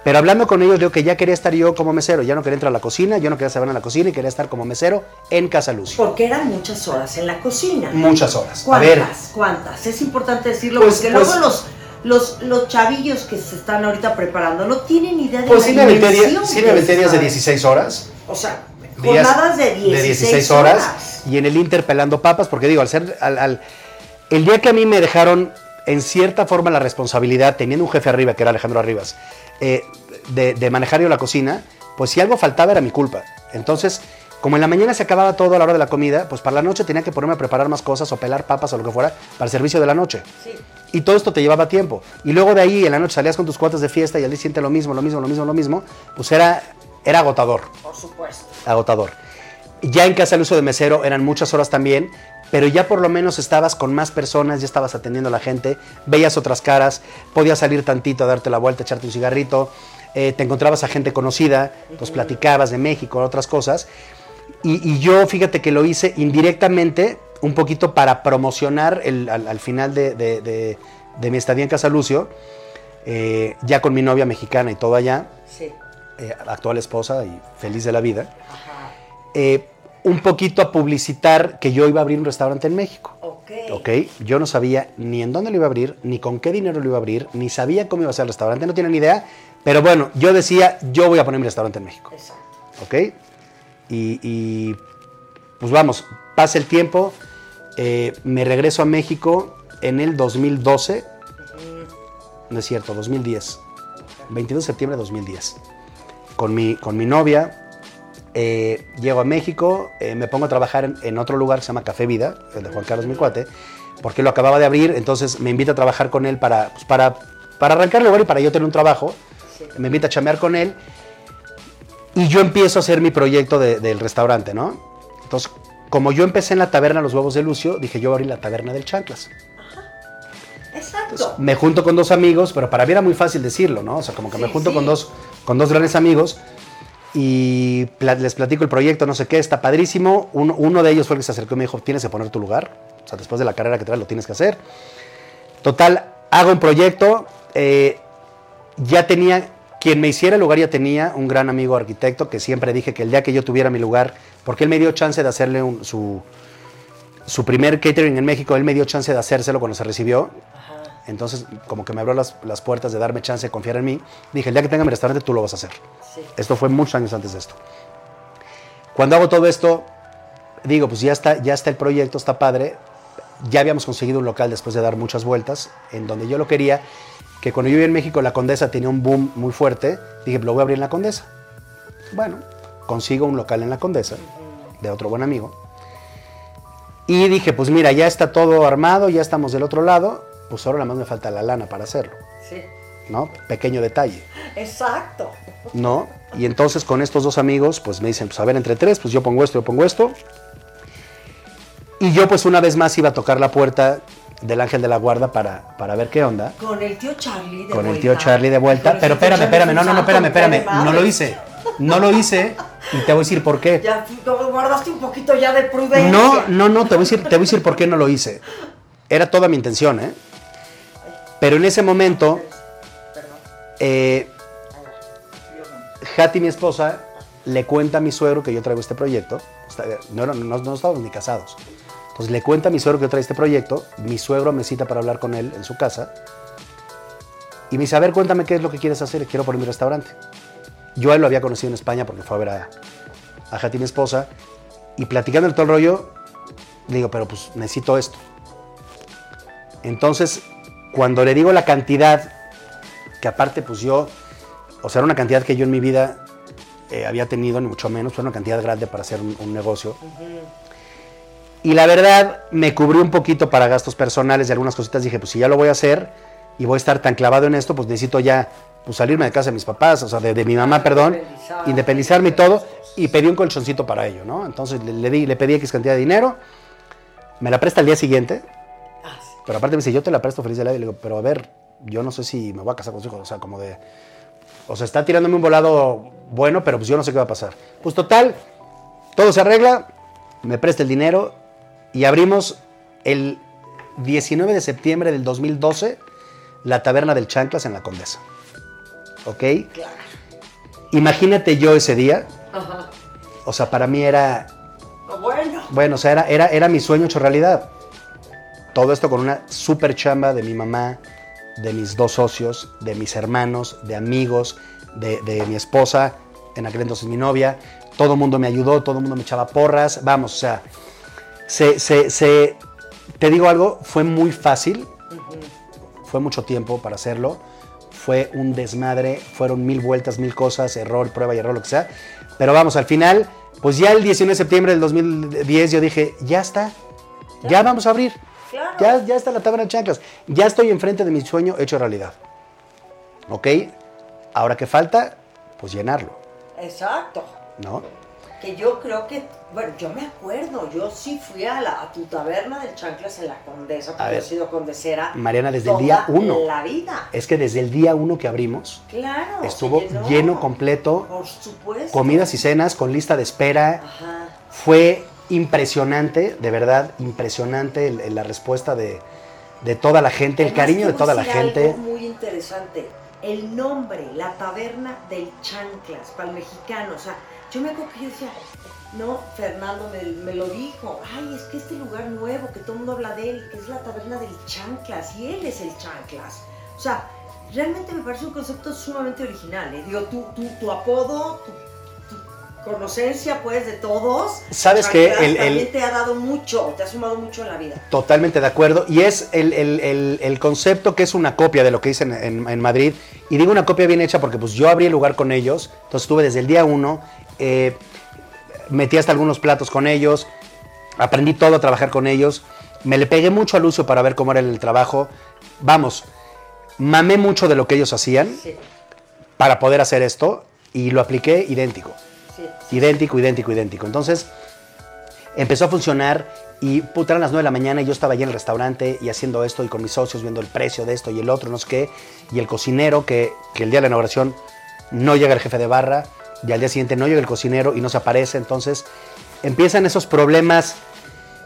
pero hablando con ellos, digo que ya quería estar yo como mesero, ya no quería entrar a la cocina, yo no quería saber en la cocina y quería estar como mesero en casa Lucio. Porque eran muchas horas en la cocina. Muchas horas. A ¿Cuántas? ver, ¿Cuántas? Es importante decirlo Pues- porque pues- luego los, los, los chavillos que se están ahorita preparando no tienen idea de pues la sí dimensión sí de estar- 16 horas. O sea, jornadas de 16, horas. y en el Inter pelando papas, porque digo, al ser, al, al- el día que a mí me dejaron en cierta forma la responsabilidad, teniendo un jefe arriba, que era Alejandro Arribas, eh, de, de manejar yo la cocina, pues si algo faltaba era mi culpa. Entonces, como en la mañana se acababa todo a la hora de la comida, pues para la noche tenía que ponerme a preparar más cosas o pelar papas o lo que fuera para el servicio de la noche. Y todo esto te llevaba tiempo. Y luego de ahí en la noche salías con tus cuates de fiesta y al día siguiente lo mismo, lo mismo, lo mismo, lo mismo, pues era, era agotador Por supuesto. agotador. Ya en casa el uso de mesero eran muchas horas también, pero ya por lo menos estabas con más personas, ya estabas atendiendo a la gente, veías otras caras, podías salir tantito a darte la vuelta, echarte un cigarrito, eh, te encontrabas a gente conocida, pues platicabas de México, otras cosas. Y, y yo, fíjate que lo hice indirectamente, un poquito para promocionar el- al, al final de, de- de- de mi estadía en Casa Lucio, eh, ya con mi novia mexicana y todo allá, Sí. eh, actual esposa y feliz de la vida, eh, un poquito a publicitar que yo iba a abrir un restaurante en México. Ok. ¿Ok? Yo no sabía ni en dónde lo iba a abrir, ni con qué dinero lo iba a abrir, ni sabía cómo iba a ser el restaurante, no tenía ni idea. Pero bueno, yo decía, yo voy a poner mi restaurante en México. Exacto. ¿Ok? Y, y, pues vamos, pasa el tiempo, eh, me regreso a México en el 2012, no es cierto, 2010, 22 de septiembre de 2010, con mi, con mi novia. eh, llego a México, eh, me pongo a trabajar en, en otro lugar que se llama Café Vida, el de Juan Carlos mi cuate, porque lo acababa de abrir, entonces me invita a trabajar con él para, pues, para, para arrancar el lugar y para yo tener un trabajo. Me invita a chamear con él y yo empiezo a hacer mi proyecto de- del restaurante, ¿no? Entonces, como yo empecé en la taberna Los Huevos de Lucio, dije yo voy a abrir la taberna del Chanclas. Exacto. Me junto con dos amigos, pero para mí era muy fácil decirlo, ¿no? O sea, como que me junto sí. con, dos, con dos grandes amigos y les platico el proyecto, no sé qué, está padrísimo. Uno, uno de ellos fue el que se acercó y me dijo, tienes que poner tu lugar. O sea, después de la carrera que traes lo tienes que hacer. Total, hago un proyecto. eh, ya tenía, quien me hiciera el lugar ya tenía un gran amigo arquitecto que siempre dije que el día que yo tuviera mi lugar, porque él me dio chance de hacerle un- su, su primer catering en México, él me dio chance de hacérselo cuando se recibió. Entonces, como que me abrió las, las puertas de darme chance de confiar en mí. Dije, el día que tenga mi restaurante, tú lo vas a hacer. Sí. Esto fue muchos años antes de esto. Cuando hago todo esto, digo, pues ya está, ya está el proyecto, está padre. Ya habíamos conseguido un local después de dar muchas vueltas, en donde yo lo quería, que cuando yo vivía en México, la Condesa tenía un boom muy fuerte. Dije, lo voy a abrir en la Condesa. Bueno, consigo un local en la Condesa, de otro buen amigo. Y dije, pues mira, ya está todo armado, ya estamos del otro lado, pues ahora nada más me falta la lana para hacerlo, Sí. ¿no? Pequeño detalle. Exacto. ¿no? Y entonces con estos dos amigos, pues me dicen, pues a ver, entre tres, pues yo pongo esto, yo pongo esto. Y yo pues una vez más iba a tocar la puerta del ángel de la guarda para, para ver qué onda. Con el tío Charlie de Con el tío Charlie de vuelta. Pero espérame, espérame, es no, no, no, espérame, espérame. No lo hice. No lo hice y te voy a decir por qué. Ya guardaste un poquito ya de prudencia. No, no, no, te voy a decir, te voy a decir por qué no lo hice. Era toda mi intención, ¿eh? Pero en ese momento, eh, Hati, mi esposa, le cuenta a mi suegro que yo traigo este proyecto. No, era- no, no estábamos ni casados. Entonces le cuenta a mi suegro que yo traigo este proyecto. Mi suegro me cita para hablar con él en su casa. Y me dice, a ver, cuéntame qué es lo que quieres hacer. Quiero poner mi restaurante. Yo a él lo había conocido en España porque fue a ver a, a Hati, mi esposa. Y platicando el todo el rollo, le digo, pero pues necesito esto. Entonces, cuando le digo la cantidad, que aparte pues yo, o sea, era una cantidad que yo en mi vida eh, había tenido, ni mucho menos, fue una cantidad grande para hacer un negocio. Y la verdad, me cubrí un poquito para gastos personales y algunas cositas. Dije, pues si ya lo voy a hacer y voy a estar tan clavado en esto, pues necesito ya pues, salirme de casa de mis papás, o sea, de, de mi mamá, perdón, Independizar. independizarme y todo. Y pedí un colchoncito para ello, ¿no? Entonces le, le di, le pedí X cantidad de dinero, me la presta al día siguiente, Ah, pero aparte me dice, yo te la presto feliz de la vida. Y le digo, pero a ver, yo no sé si me voy a casar con su hijo. O sea, como de. O sea, está tirándome un volado bueno, pero pues yo no sé qué va a pasar. Pues total, todo se arregla, me presta el dinero y abrimos el 19 de septiembre del 2012 la taberna del Chanclas en la Condesa. ¿Ok? Claro. Imagínate yo ese día. Ajá. O sea, para mí era Bueno. bueno, o sea, era, era, era mi sueño hecho realidad. Todo esto con una super chamba de mi mamá, de mis dos socios, de mis hermanos, de amigos, de, de mi esposa, en aquel entonces mi novia. Todo el mundo me ayudó, todo el mundo me echaba porras. Vamos, o sea, se, se- se- te digo algo, fue muy fácil, fue mucho tiempo para hacerlo, fue un desmadre, fueron mil vueltas, mil cosas, error, prueba y error, lo que sea. Pero vamos, al final, pues ya el 19 de septiembre del 2010 yo dije, ya está, ya, vamos a abrir. Claro. Ya, ya está la taberna de chanclas. Ya estoy enfrente de mi sueño hecho realidad. ¿Ok? Ahora que falta, pues llenarlo, Exacto. ¿no? Que yo creo que, bueno, yo me acuerdo, yo sí fui a, la, a tu taberna del Chanclas en la Condesa, porque ver. he sido condesera. Mariana, desde el día uno. La vida. Es que desde el día uno que abrimos, Claro. estuvo llenó. lleno completo, Por supuesto. comidas y cenas con lista de espera. Ajá. Fue impresionante, de verdad, impresionante el- el- la respuesta de, de toda la gente, el cariño de toda la gente. Algo muy interesante. El nombre, la taberna del Chanclas, para el mexicano. O sea, yo me acuerdo que yo decía, no, Fernando me, me lo dijo. Ay, es que este lugar nuevo, que todo el mundo habla de él, que es la taberna del Chanclas, y él es el Chanclas. O sea, realmente me parece un concepto sumamente original. ¿eh? Digo, tu, tu, tu apodo, tu, tu conocencia, pues, de todos. ¿Sabes? Chanclas, El- te ha dado mucho, te ha sumado mucho en la vida. Totalmente de acuerdo. Y es el, el- el- el concepto que es una copia de lo que dicen en, en Madrid. Y digo una copia bien hecha porque pues yo abrí el lugar con ellos. Entonces estuve desde el día uno. eh, metí hasta algunos platos con ellos. Aprendí todo a trabajar con ellos. Me le pegué mucho a Lucio para ver cómo era el trabajo. Vamos, mamé mucho de lo que ellos hacían Sí, para poder hacer esto. Y lo apliqué idéntico sí. idéntico, idéntico, idéntico. Entonces empezó a funcionar y puta, eran las 9 de la mañana y yo estaba allí en el restaurante y haciendo esto y con mis socios viendo el precio de esto y el otro, no sé qué. Y el cocinero, que, que el día de la inauguración no llega el jefe de barra y al día siguiente no llega el cocinero y no se aparece. Entonces empiezan esos problemas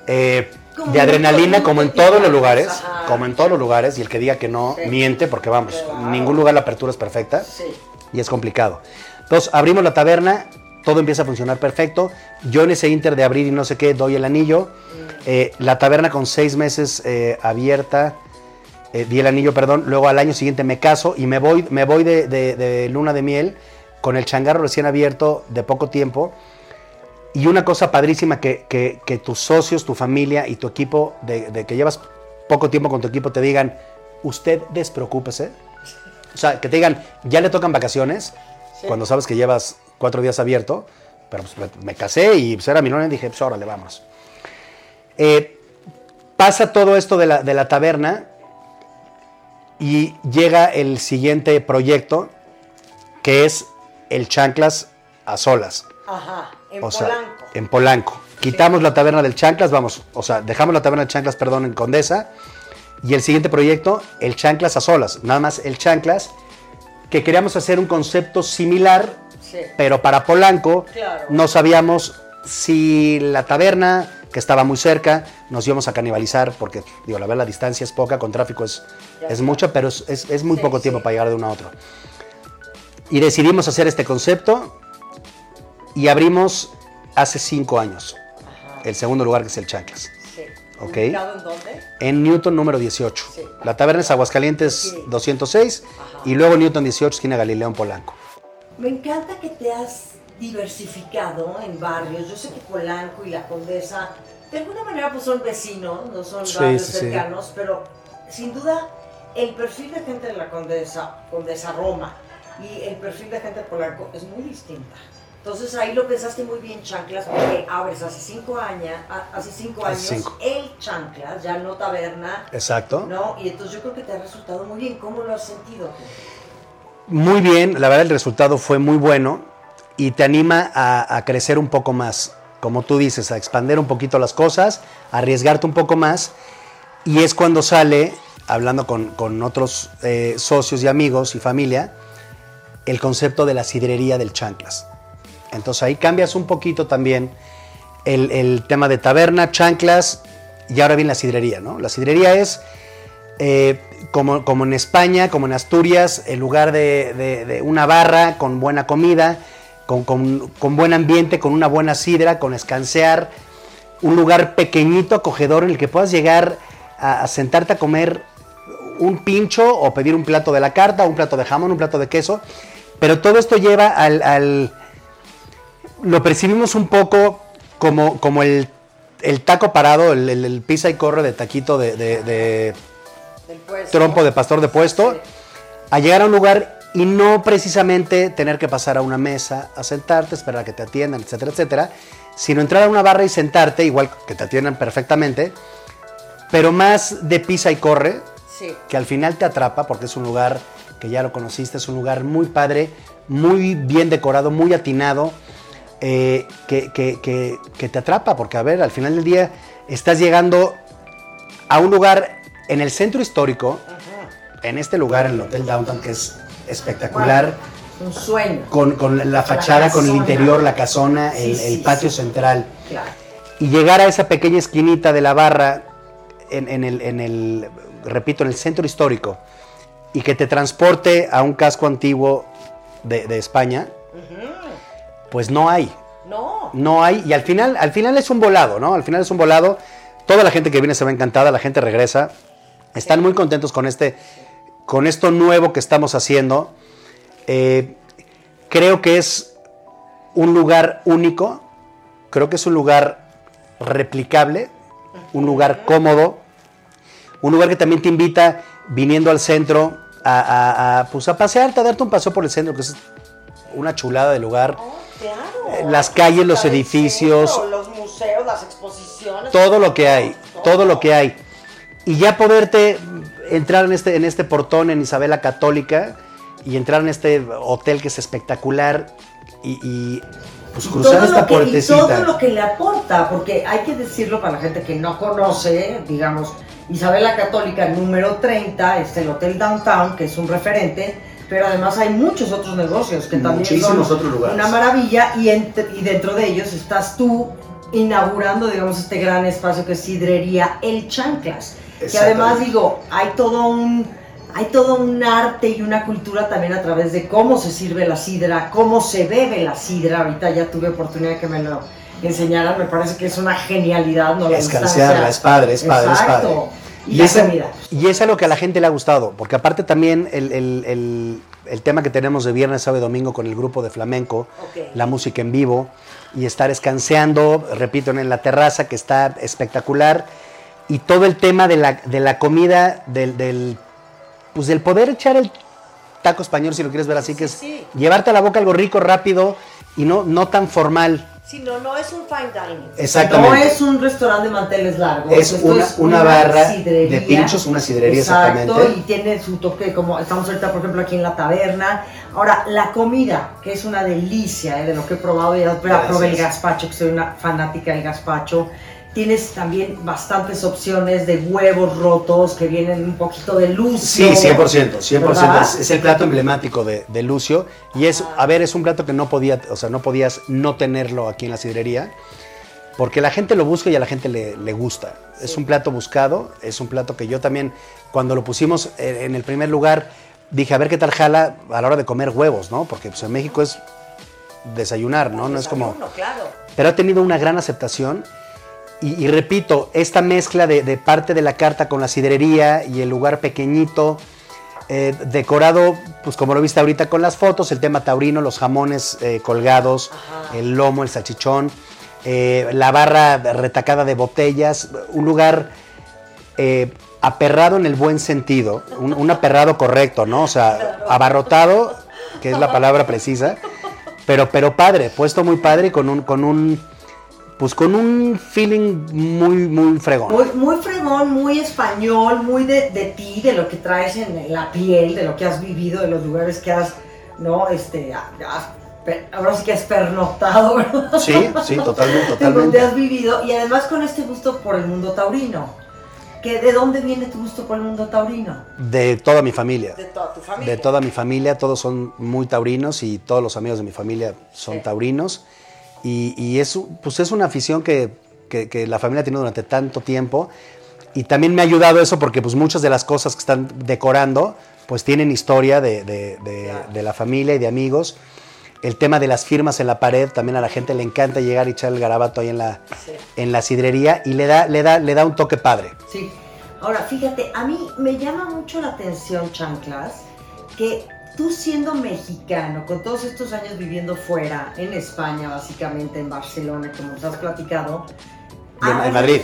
eh, de adrenalina como en todos los lugares, ajá. como en todos los lugares y el que diga que no Sí. miente porque vamos, Claro. en ningún lugar la apertura es perfecta Sí. y es complicado. Entonces, abrimos la taberna, todo empieza a funcionar perfecto. Yo en ese inter de abrir y no sé qué, doy el anillo. Eh, la taberna con seis meses eh, abierta, di el anillo, perdón. Luego al año siguiente me caso y me voy, me voy de, de- de luna de miel con el changarro recién abierto de poco tiempo. Y una cosa padrísima que, que- que tus socios, tu familia y tu equipo, de, de que llevas poco tiempo con tu equipo, te digan, usted despreocúpese. O sea, que te digan, ya le tocan vacaciones, Sí. cuando sabes que llevas cuatro días abierto, pero pues, me, casé y pues, era mi luna y dije, pues órale, vamos. Eh, pasa todo esto de la, de la taberna y llega el siguiente proyecto, que es el Chanclas a solas. Ajá, en o sea, Polanco. en Polanco. Quitamos la taberna del Chanclas, vamos, o sea, dejamos la taberna del Chanclas, perdón, en Condesa. Y el siguiente proyecto, el Chanclas a solas. Nada más el Chanclas, que queríamos hacer un concepto similar, Sí. pero para Polanco Claro. no sabíamos si la taberna, que estaba muy cerca, nos íbamos a canibalizar, porque, digo, la verdad, la distancia es poca, con tráfico es, es mucha, pero es, es- es muy Sí, poco tiempo para llegar de uno a otro. Y decidimos hacer este concepto y abrimos hace cinco años Ajá. el segundo lugar, que es el Chanclas, Sí. Ok. ¿Ubicado en dónde? en Newton número 18. Sí. La taberna es Aguascalientes Sí. 206 Ajá. y luego Newton 18, esquina Galileo en Polanco. Me encanta que te has diversificado en barrios. Yo sé que Polanco y la Condesa, de alguna manera, pues son vecinos, no son Sí, barrios cercanos, pero sin duda el perfil de gente de la Condesa, Condesa Roma, y el perfil de gente de Polanco es muy distinta. Entonces ahí lo pensaste muy bien, Chanclas, porque abres hace cinco años, hace cinco años, cinco. el Chanclas, ya no taberna, Exacto. ¿no? Y entonces yo creo que te ha resultado muy bien. ¿Cómo lo has sentido? Muy bien, la verdad el resultado fue muy bueno y te anima a, a crecer un poco más, como tú dices, a expandir un poquito las cosas, a arriesgarte un poco más y es cuando sale, hablando con, con otros eh, socios y amigos y familia, el concepto de la sidrería del chanclas. Entonces ahí cambias un poquito también el, el tema de taberna, chanclas y ahora viene la sidrería, ¿no? La sidrería es eh, como, como en España, como en Asturias, el lugar de, de- una barra con buena comida, con, con- con buen ambiente, con una buena sidra, con escansear, un lugar pequeñito, acogedor, en el que puedas llegar a sentarte a comer un pincho o pedir un plato de la carta, un plato de jamón, un plato de queso, pero todo esto lleva al... al- lo percibimos un poco como, como el, el taco parado, el, el- el pisa y corre de taquito de- trompo de pastor de puesto, a llegar a un lugar y no precisamente tener que pasar a una mesa, a sentarte, esperar a que te atiendan, etcétera, etcétera, sino entrar a una barra y sentarte, igual que te atiendan perfectamente, pero más de pisa y corre, Sí. que al final te atrapa porque es un lugar que ya lo conociste, es un lugar muy padre, muy bien decorado, muy atinado, eh, que, que- que- que te atrapa, porque a ver, al final del día estás llegando a un lugar en el centro histórico, en este lugar, en el Hotel Downtown, que es espectacular, Un sueño. con, con la fachada, con el interior, la casona, Sí, el, sí, el patio sí. central Claro. y llegar a esa pequeña esquinita de la barra en, en el, en el, repito, en el centro histórico y que te transporte a un casco antiguo de, de España, pues no hay, No. no hay y al final, al final es un volado, ¿no? Al final es un volado. Toda la gente que viene se va encantada, la gente regresa, están muy contentos con este, con esto nuevo que estamos haciendo. Eh, creo que es un lugar único, creo que es un lugar replicable, un lugar cómodo, un lugar que también te invita viniendo al centro a, a- a, pues a pasearte, a darte un paseo por el centro, que es una chulada de lugar. Oh, claro. Eh, las calles, los edificios. centro, los museos, las exposiciones. todo lo que hay, todo lo que hay. Y ya poderte entrar en este, en este portón en Isabela Católica y entrar en este hotel que es espectacular y, y, pues cruzar todo esta que, y puertecita. todo lo que le aporta, porque hay que decirlo para la gente que no conoce, digamos, Isabela Católica número 30, está el Hotel Downtown, que es un referente, pero además hay muchos otros negocios que también Muchísimos son otros lugares. una maravilla y, entre- y dentro de ellos estás tú inaugurando, digamos, este gran espacio que es Sidrería El Chanclas, que además digo, hay todo un hay todo un arte y una cultura también a través de cómo se sirve la sidra, cómo se bebe la sidra. Ahorita ya tuve oportunidad que me lo enseñaran, me parece que es una genialidad, ¿no? La distancia. es padre, es padre, es Exacto. padre. Y, la es, comida. y es lo que a la gente le ha gustado, porque aparte también el, el- el- el tema que tenemos de viernes, sábado y domingo con el grupo de flamenco, la música en vivo y estar escanseando, repito, en la terraza que está espectacular y todo el tema de la, de la comida, del, del, pues del poder echar el taco español, si lo quieres ver así, que es sí. llevarte a la boca algo rico, rápido y no, no tan formal. Sí, no, no es un fine dining. Exactamente. No es un restaurante de manteles largos. Es esto una- una barra de pinchos, una sidrería, Exacto, exactamente. y tiene su toque, como estamos ahorita, por ejemplo, aquí en la taberna. Ahora, la comida, que es una delicia, eh, de lo que he probado, ya probé el gazpacho, que soy una fanática del gazpacho. Tienes también bastantes opciones de huevos rotos que vienen un poquito de luz. Sí, 100%, 100%. ¿Verdad? Es, es el plato emblemático de, de Lucio. Y es, a ver, es un plato que no podía, o sea, no podías no tenerlo aquí en la sidrería. Porque la gente lo busca y a la gente le, le gusta. Es un plato buscado, es un plato que yo también, cuando lo pusimos en, el primer lugar, dije, a ver qué tal jala a la hora de comer huevos, ¿no? Porque pues, en México es desayunar, ¿no? No es como... Claro. pero ha tenido una gran aceptación. Y, y repito, esta mezcla de, de parte de la carta con la sidrería y el lugar pequeñito, eh, decorado, pues como lo viste ahorita con las fotos, el tema taurino, los jamones eh, colgados, Ajá. el lomo, el salchichón, eh, la barra retacada de botellas, un lugar aperrado en el buen sentido, un, un aperrado correcto, ¿no? O sea, abarrotado, que es la palabra precisa, pero, pero padre, puesto muy padre y con un, con un, pues con un feeling muy, muy fregón. Muy, muy fregón, muy español, muy de, de ti, de lo que traes en la piel, de lo que has vivido, de los lugares que has, ¿no? Este, has- ahora sí que has pernoctado, [laughs] ¿verdad? Sí, sí, totalmente, De donde totalmente. has vivido y además con este gusto por el mundo taurino. Que, ¿De dónde viene tu gusto por el mundo taurino? De toda mi familia. De toda tu familia. De toda mi familia, todos son muy taurinos y todos los amigos de mi familia son Sí. taurinos. Y, y es, pues es una afición que, que- que la familia tenido durante tanto tiempo. Y también me ha ayudado eso porque pues muchas de las cosas que están decorando pues tienen historia de, de- de- de la familia y de amigos. El tema de las firmas en la pared, también a la gente le encanta llegar y echar el garabato ahí en la, Sí. en la sidrería y le da, le, da, le da un toque padre. Sí. Ahora, fíjate, a mí me llama mucho la atención, Chanclas, que tú siendo mexicano, con todos estos años viviendo fuera, en España, básicamente, en Barcelona, como nos has platicado. En- Madrid.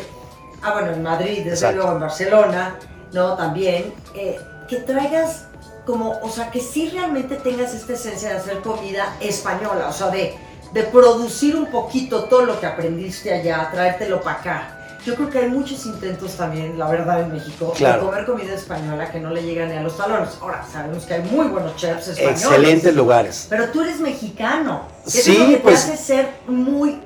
Ah, bueno, en Madrid, desde Exacto. luego, en Barcelona, ¿no? También. eh, que traigas como, o sea, que sí realmente tengas esta esencia de hacer comida española, o sea, de, de producir un poquito todo lo que aprendiste allá, traértelo para acá. Yo creo que hay muchos intentos también, la verdad, en México, Claro. de comer comida española que no le llegan ni a los talones. Ahora, sabemos que hay muy buenos chefs españoles. Excelentes lugares. Pero tú eres mexicano. Eso Sí, es lo que pues- te hace ser muy,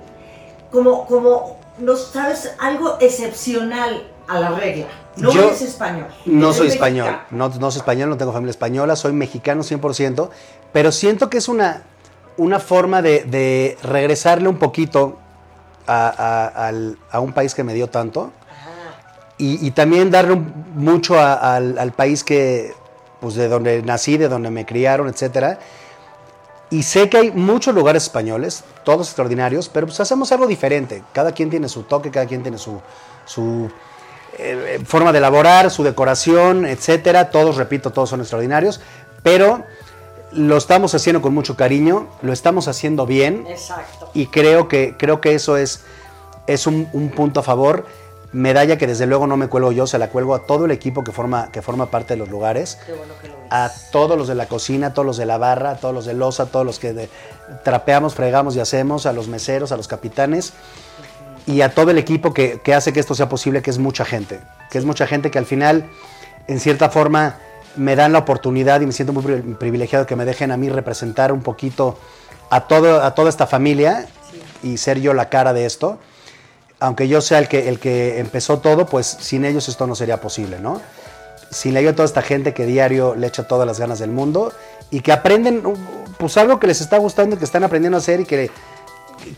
como, como, no sabes, algo excepcional a la regla. No Yo eres español. No eres soy español, no, no soy español, no tengo familia española, soy mexicano 100%, pero siento que es una, una forma de, de regresarle un poquito a, un país que me dio tanto y, también darle mucho al, país que, pues de donde nací, de donde me criaron, etcétera. Y sé que hay muchos lugares españoles, todos extraordinarios, pero pues hacemos algo diferente. Cada quien tiene su toque, cada quien tiene su, eh, forma de elaborar, su decoración, etcétera. Todos, repito, todos son extraordinarios, pero lo estamos haciendo con mucho cariño, lo estamos haciendo bien Exacto. y creo que, creo que eso es, es un, un punto a favor. Medalla que desde luego no me cuelgo yo, se la cuelgo a todo el equipo que forma, que forma parte de los lugares. Qué bueno que lo a todos los de la cocina, a todos los de la barra, a todos los de losa, a todos los que de- trapeamos, fregamos y hacemos, a los meseros, a los capitanes. Y a todo el equipo que, que hace que esto sea posible, que es mucha gente, que es mucha gente que al final, en cierta forma, me dan la oportunidad y me siento muy pri- privilegiado que me dejen a mí representar un poquito a, todo, a toda esta familia y ser yo la cara de esto. Aunque yo sea el que, el que empezó todo, pues sin ellos esto no sería posible, ¿no? sin la ayuda de toda esta gente que diario le echa todas las ganas del mundo y que aprenden uh, pues algo que les está gustando y que están aprendiendo a hacer y que,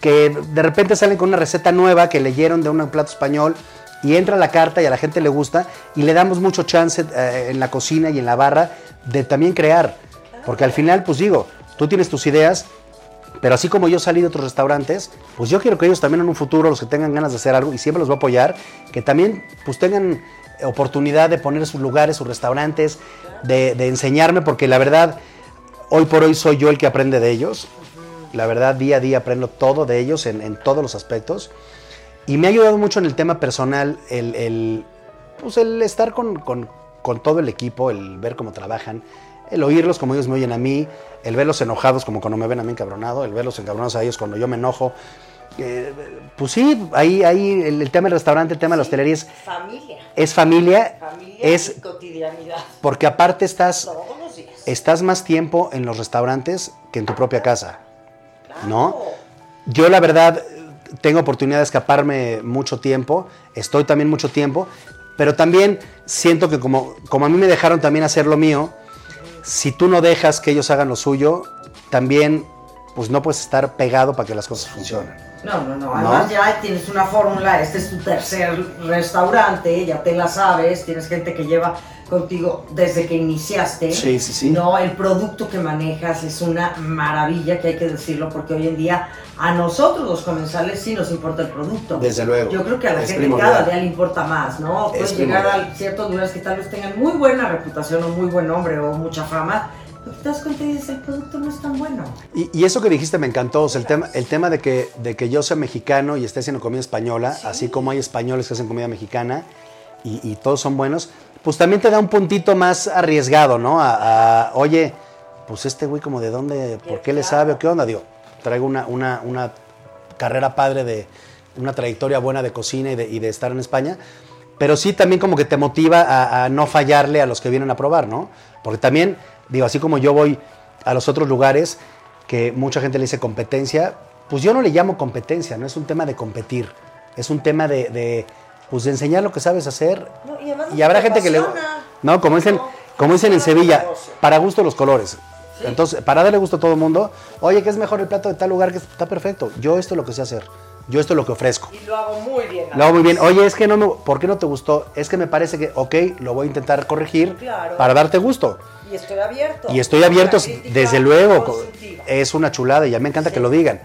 que de repente salen con una receta nueva que leyeron de un plato español y entra la carta y a la gente le gusta y le damos mucho chance eh, en la cocina y en la barra de también crear. Porque al final, pues digo, tú tienes tus ideas, pero así como yo salí de otros restaurantes, pues yo quiero que ellos también en un futuro, los que tengan ganas de hacer algo, y siempre los voy a apoyar, que también pues tengan oportunidad de poner sus lugares, sus restaurantes, de, enseñarme, porque la verdad, hoy por hoy soy yo el que aprende de ellos. La verdad, día a día aprendo todo de ellos en todos los aspectos. Y me ha ayudado mucho en el tema personal el, el, pues el estar con, con- con todo el equipo, el ver cómo trabajan, el oírlos como ellos me oyen a mí, el verlos enojados como cuando me ven a mí encabronado, el verlos encabronados a ellos cuando yo me enojo. Eh, pues sí, ahí, ahí el, el tema del restaurante, el tema de la hostelería es, Familia. es familia, Familia es y cotidianidad. porque aparte estás, Todos los días. estás más tiempo en los restaurantes que en tu propia casa, ¿no? Claro. Yo la verdad tengo oportunidad de escaparme mucho tiempo, estoy también mucho tiempo, pero también siento que como, como a mí me dejaron también hacer lo mío, si tú no dejas que ellos hagan lo suyo, también pues no puedes estar pegado para que las cosas funcionen. No, no, no. Además ya tienes una fórmula, este es tu tercer restaurante, ya te la sabes, tienes gente que lleva contigo desde que iniciaste. Sí, sí, sí. No, el producto que manejas es una maravilla, que hay que decirlo, porque hoy en día a nosotros los comensales sí nos importa el producto. Desde luego. Yo creo que a la Es gente primordial. cada día le importa más, ¿no? Puedes Es llegar primordial. a ciertos lugares que tal vez tengan muy buena reputación o muy buen nombre o mucha fama, te das cuenta y dices, el producto no es tan bueno. Y, y eso que dijiste me encantó, o sea, el tema, el tema de, que, de que yo sea mexicano y esté haciendo comida española, así como hay españoles que hacen comida mexicana y, y todos son buenos, pues también te da un puntito más arriesgado, ¿no? A, a, oye, pues este güey como de dónde, ¿por qué le sabe o qué onda? Digo, traigo una, una, una carrera padre de una trayectoria buena de cocina y de, y de estar en España, pero sí también como que te motiva a, a no fallarle a los que vienen a probar, ¿no? Porque también, digo, así como yo voy a los otros lugares que mucha gente le dice competencia, pues yo no le llamo competencia, no es un tema de competir, es un tema de, de, pues de enseñar lo que sabes hacer. No, y además y habrá te gente que le... No, como dicen, No, como dicen en Sevilla, para gusto los colores. Sí. Entonces, para darle gusto a todo el mundo, oye, ¿qué es mejor el plato de tal lugar? que Está perfecto. Yo esto es lo que sé hacer. Yo esto es lo que ofrezco. Y lo hago muy bien. Lo hago muy bien. Oye, es que no me, ¿por qué no te gustó? Es que me parece que, ok, lo voy a intentar corregir Claro. para darte gusto. Y estoy abierto. Y estoy abierto, desde luego. Es una chulada y ya me encanta Sí. que lo digan.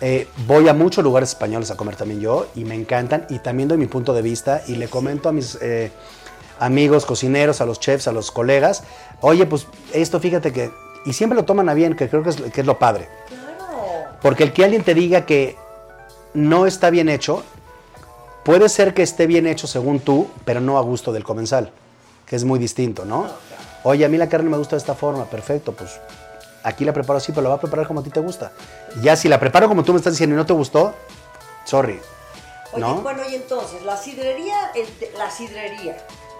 Eh, voy a muchos lugares españoles a comer también yo y me encantan y también doy mi punto de vista y le comento a mis eh, amigos cocineros, a los chefs, a los colegas, oye, pues esto fíjate que... Y siempre lo toman a bien, que creo que es, que es lo padre. Claro. Porque el que alguien te diga que no está bien hecho, puede ser que esté bien hecho según tú, pero no a gusto del comensal, que es muy distinto, ¿no? Oye, a mí la carne me gusta de esta forma, perfecto, pues aquí la preparo así, pero la va a preparar como a ti te gusta. Ya si la preparo como tú me estás diciendo y no te gustó, sorry. Oye, ¿No? bueno, y entonces, la sidrería, el- la sidrería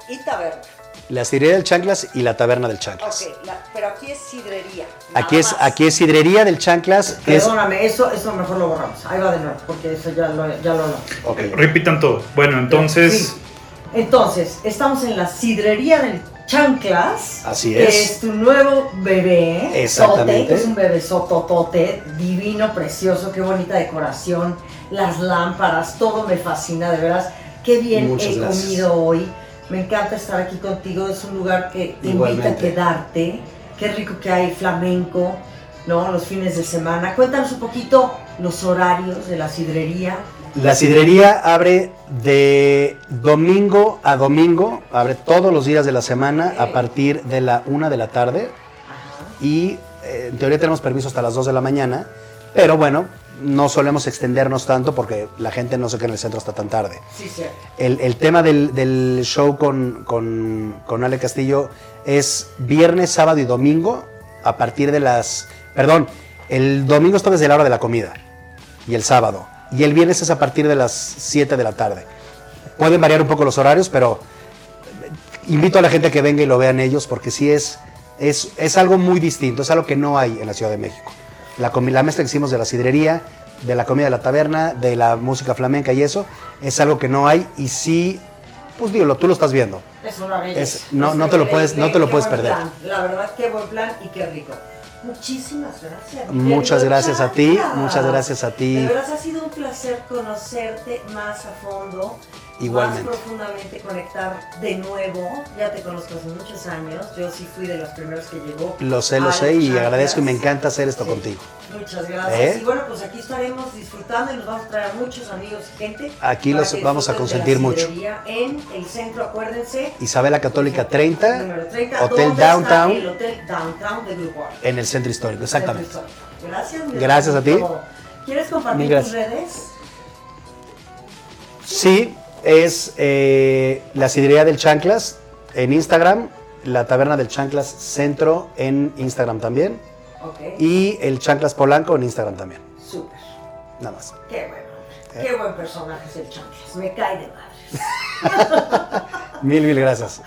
y taberna. La sidrería del Chanclas y la taberna del Chanclas. Ok, la- pero aquí es sidrería. Aquí es, más. aquí es sidrería del Chanclas, es... Perdóname, eso, eso mejor lo borramos. Ahí va de nuevo, porque eso ya lo, ya lo hablamos. Ok. Repitan todo. Bueno, entonces, Sí. Entonces, estamos en la sidrería del Chanclas. Así que es. es tu nuevo bebé. Exactamente. Tote, es un bebé sototote, divino, precioso, qué bonita decoración. Las lámparas, todo me fascina, de veras. Qué bien Muchas he gracias. comido hoy. Me encanta estar aquí contigo. Es un lugar que te invita a Igualmente. quedarte. Qué rico que hay flamenco, ¿no? Los fines de semana. Cuéntanos un poquito los horarios de la sidrería. La sidrería abre de domingo a domingo, abre todos los días de la semana a partir de la una de la tarde y eh, en teoría tenemos permiso hasta las 2 de la mañana, pero bueno, no solemos extendernos tanto porque la gente no se queda en el centro hasta tan tarde. Sí, sí. El, el tema del, del show con, con, con Ale Castillo es viernes, sábado y domingo a partir de las... Perdón, el domingo está desde la hora de la comida y el sábado. Y el viernes es a partir de las 7 de la tarde. Pueden variar un poco los horarios, pero invito a la gente a que venga y lo vean ellos porque sí es, es, es algo muy distinto, es algo que no hay en la Ciudad de México. La, la mezcla que hicimos de la sidrería, de la comida de la taberna, de la música flamenca y eso, es algo que no hay y sí, pues digo, tú lo estás viendo. Es una belleza. Es- no- no te lo puedes- no te lo puedes perder. La verdad, qué buen plan y qué rico. Muchísimas gracias. Muchas gracias a ti, muchas gracias a ti. De verdad ha sido un placer conocerte más a fondo. Igualmente. Más profundamente conectar de nuevo. Ya te conozco hace muchos años. Yo sí fui de los primeros que llegó. Lo sé, lo sé y agradezco y me encanta hacer esto Sí. contigo. Muchas gracias. ¿Eh? Y bueno, pues aquí estaremos disfrutando y nos vamos a traer a muchos amigos y gente. Aquí los vamos a consentir mucho. En el centro, acuérdense. Isabela Católica 30, Número 30, Hotel ¿dónde está Downtown, El Hotel Downtown de en el centro histórico, exactamente. Gracias. mi Gracias a ti. ¿Quieres compartir tus gracias. redes? Sí, es eh, la sidrería del Chanclas en Instagram, la taberna del Chanclas Centro en Instagram también Ok. y el Chanclas Polanco en Instagram también. Súper. Nada más. Qué bueno. ¿Eh? Qué buen personaje es el Chanclas. Me cae de madres. [laughs] Mil, mil gracias.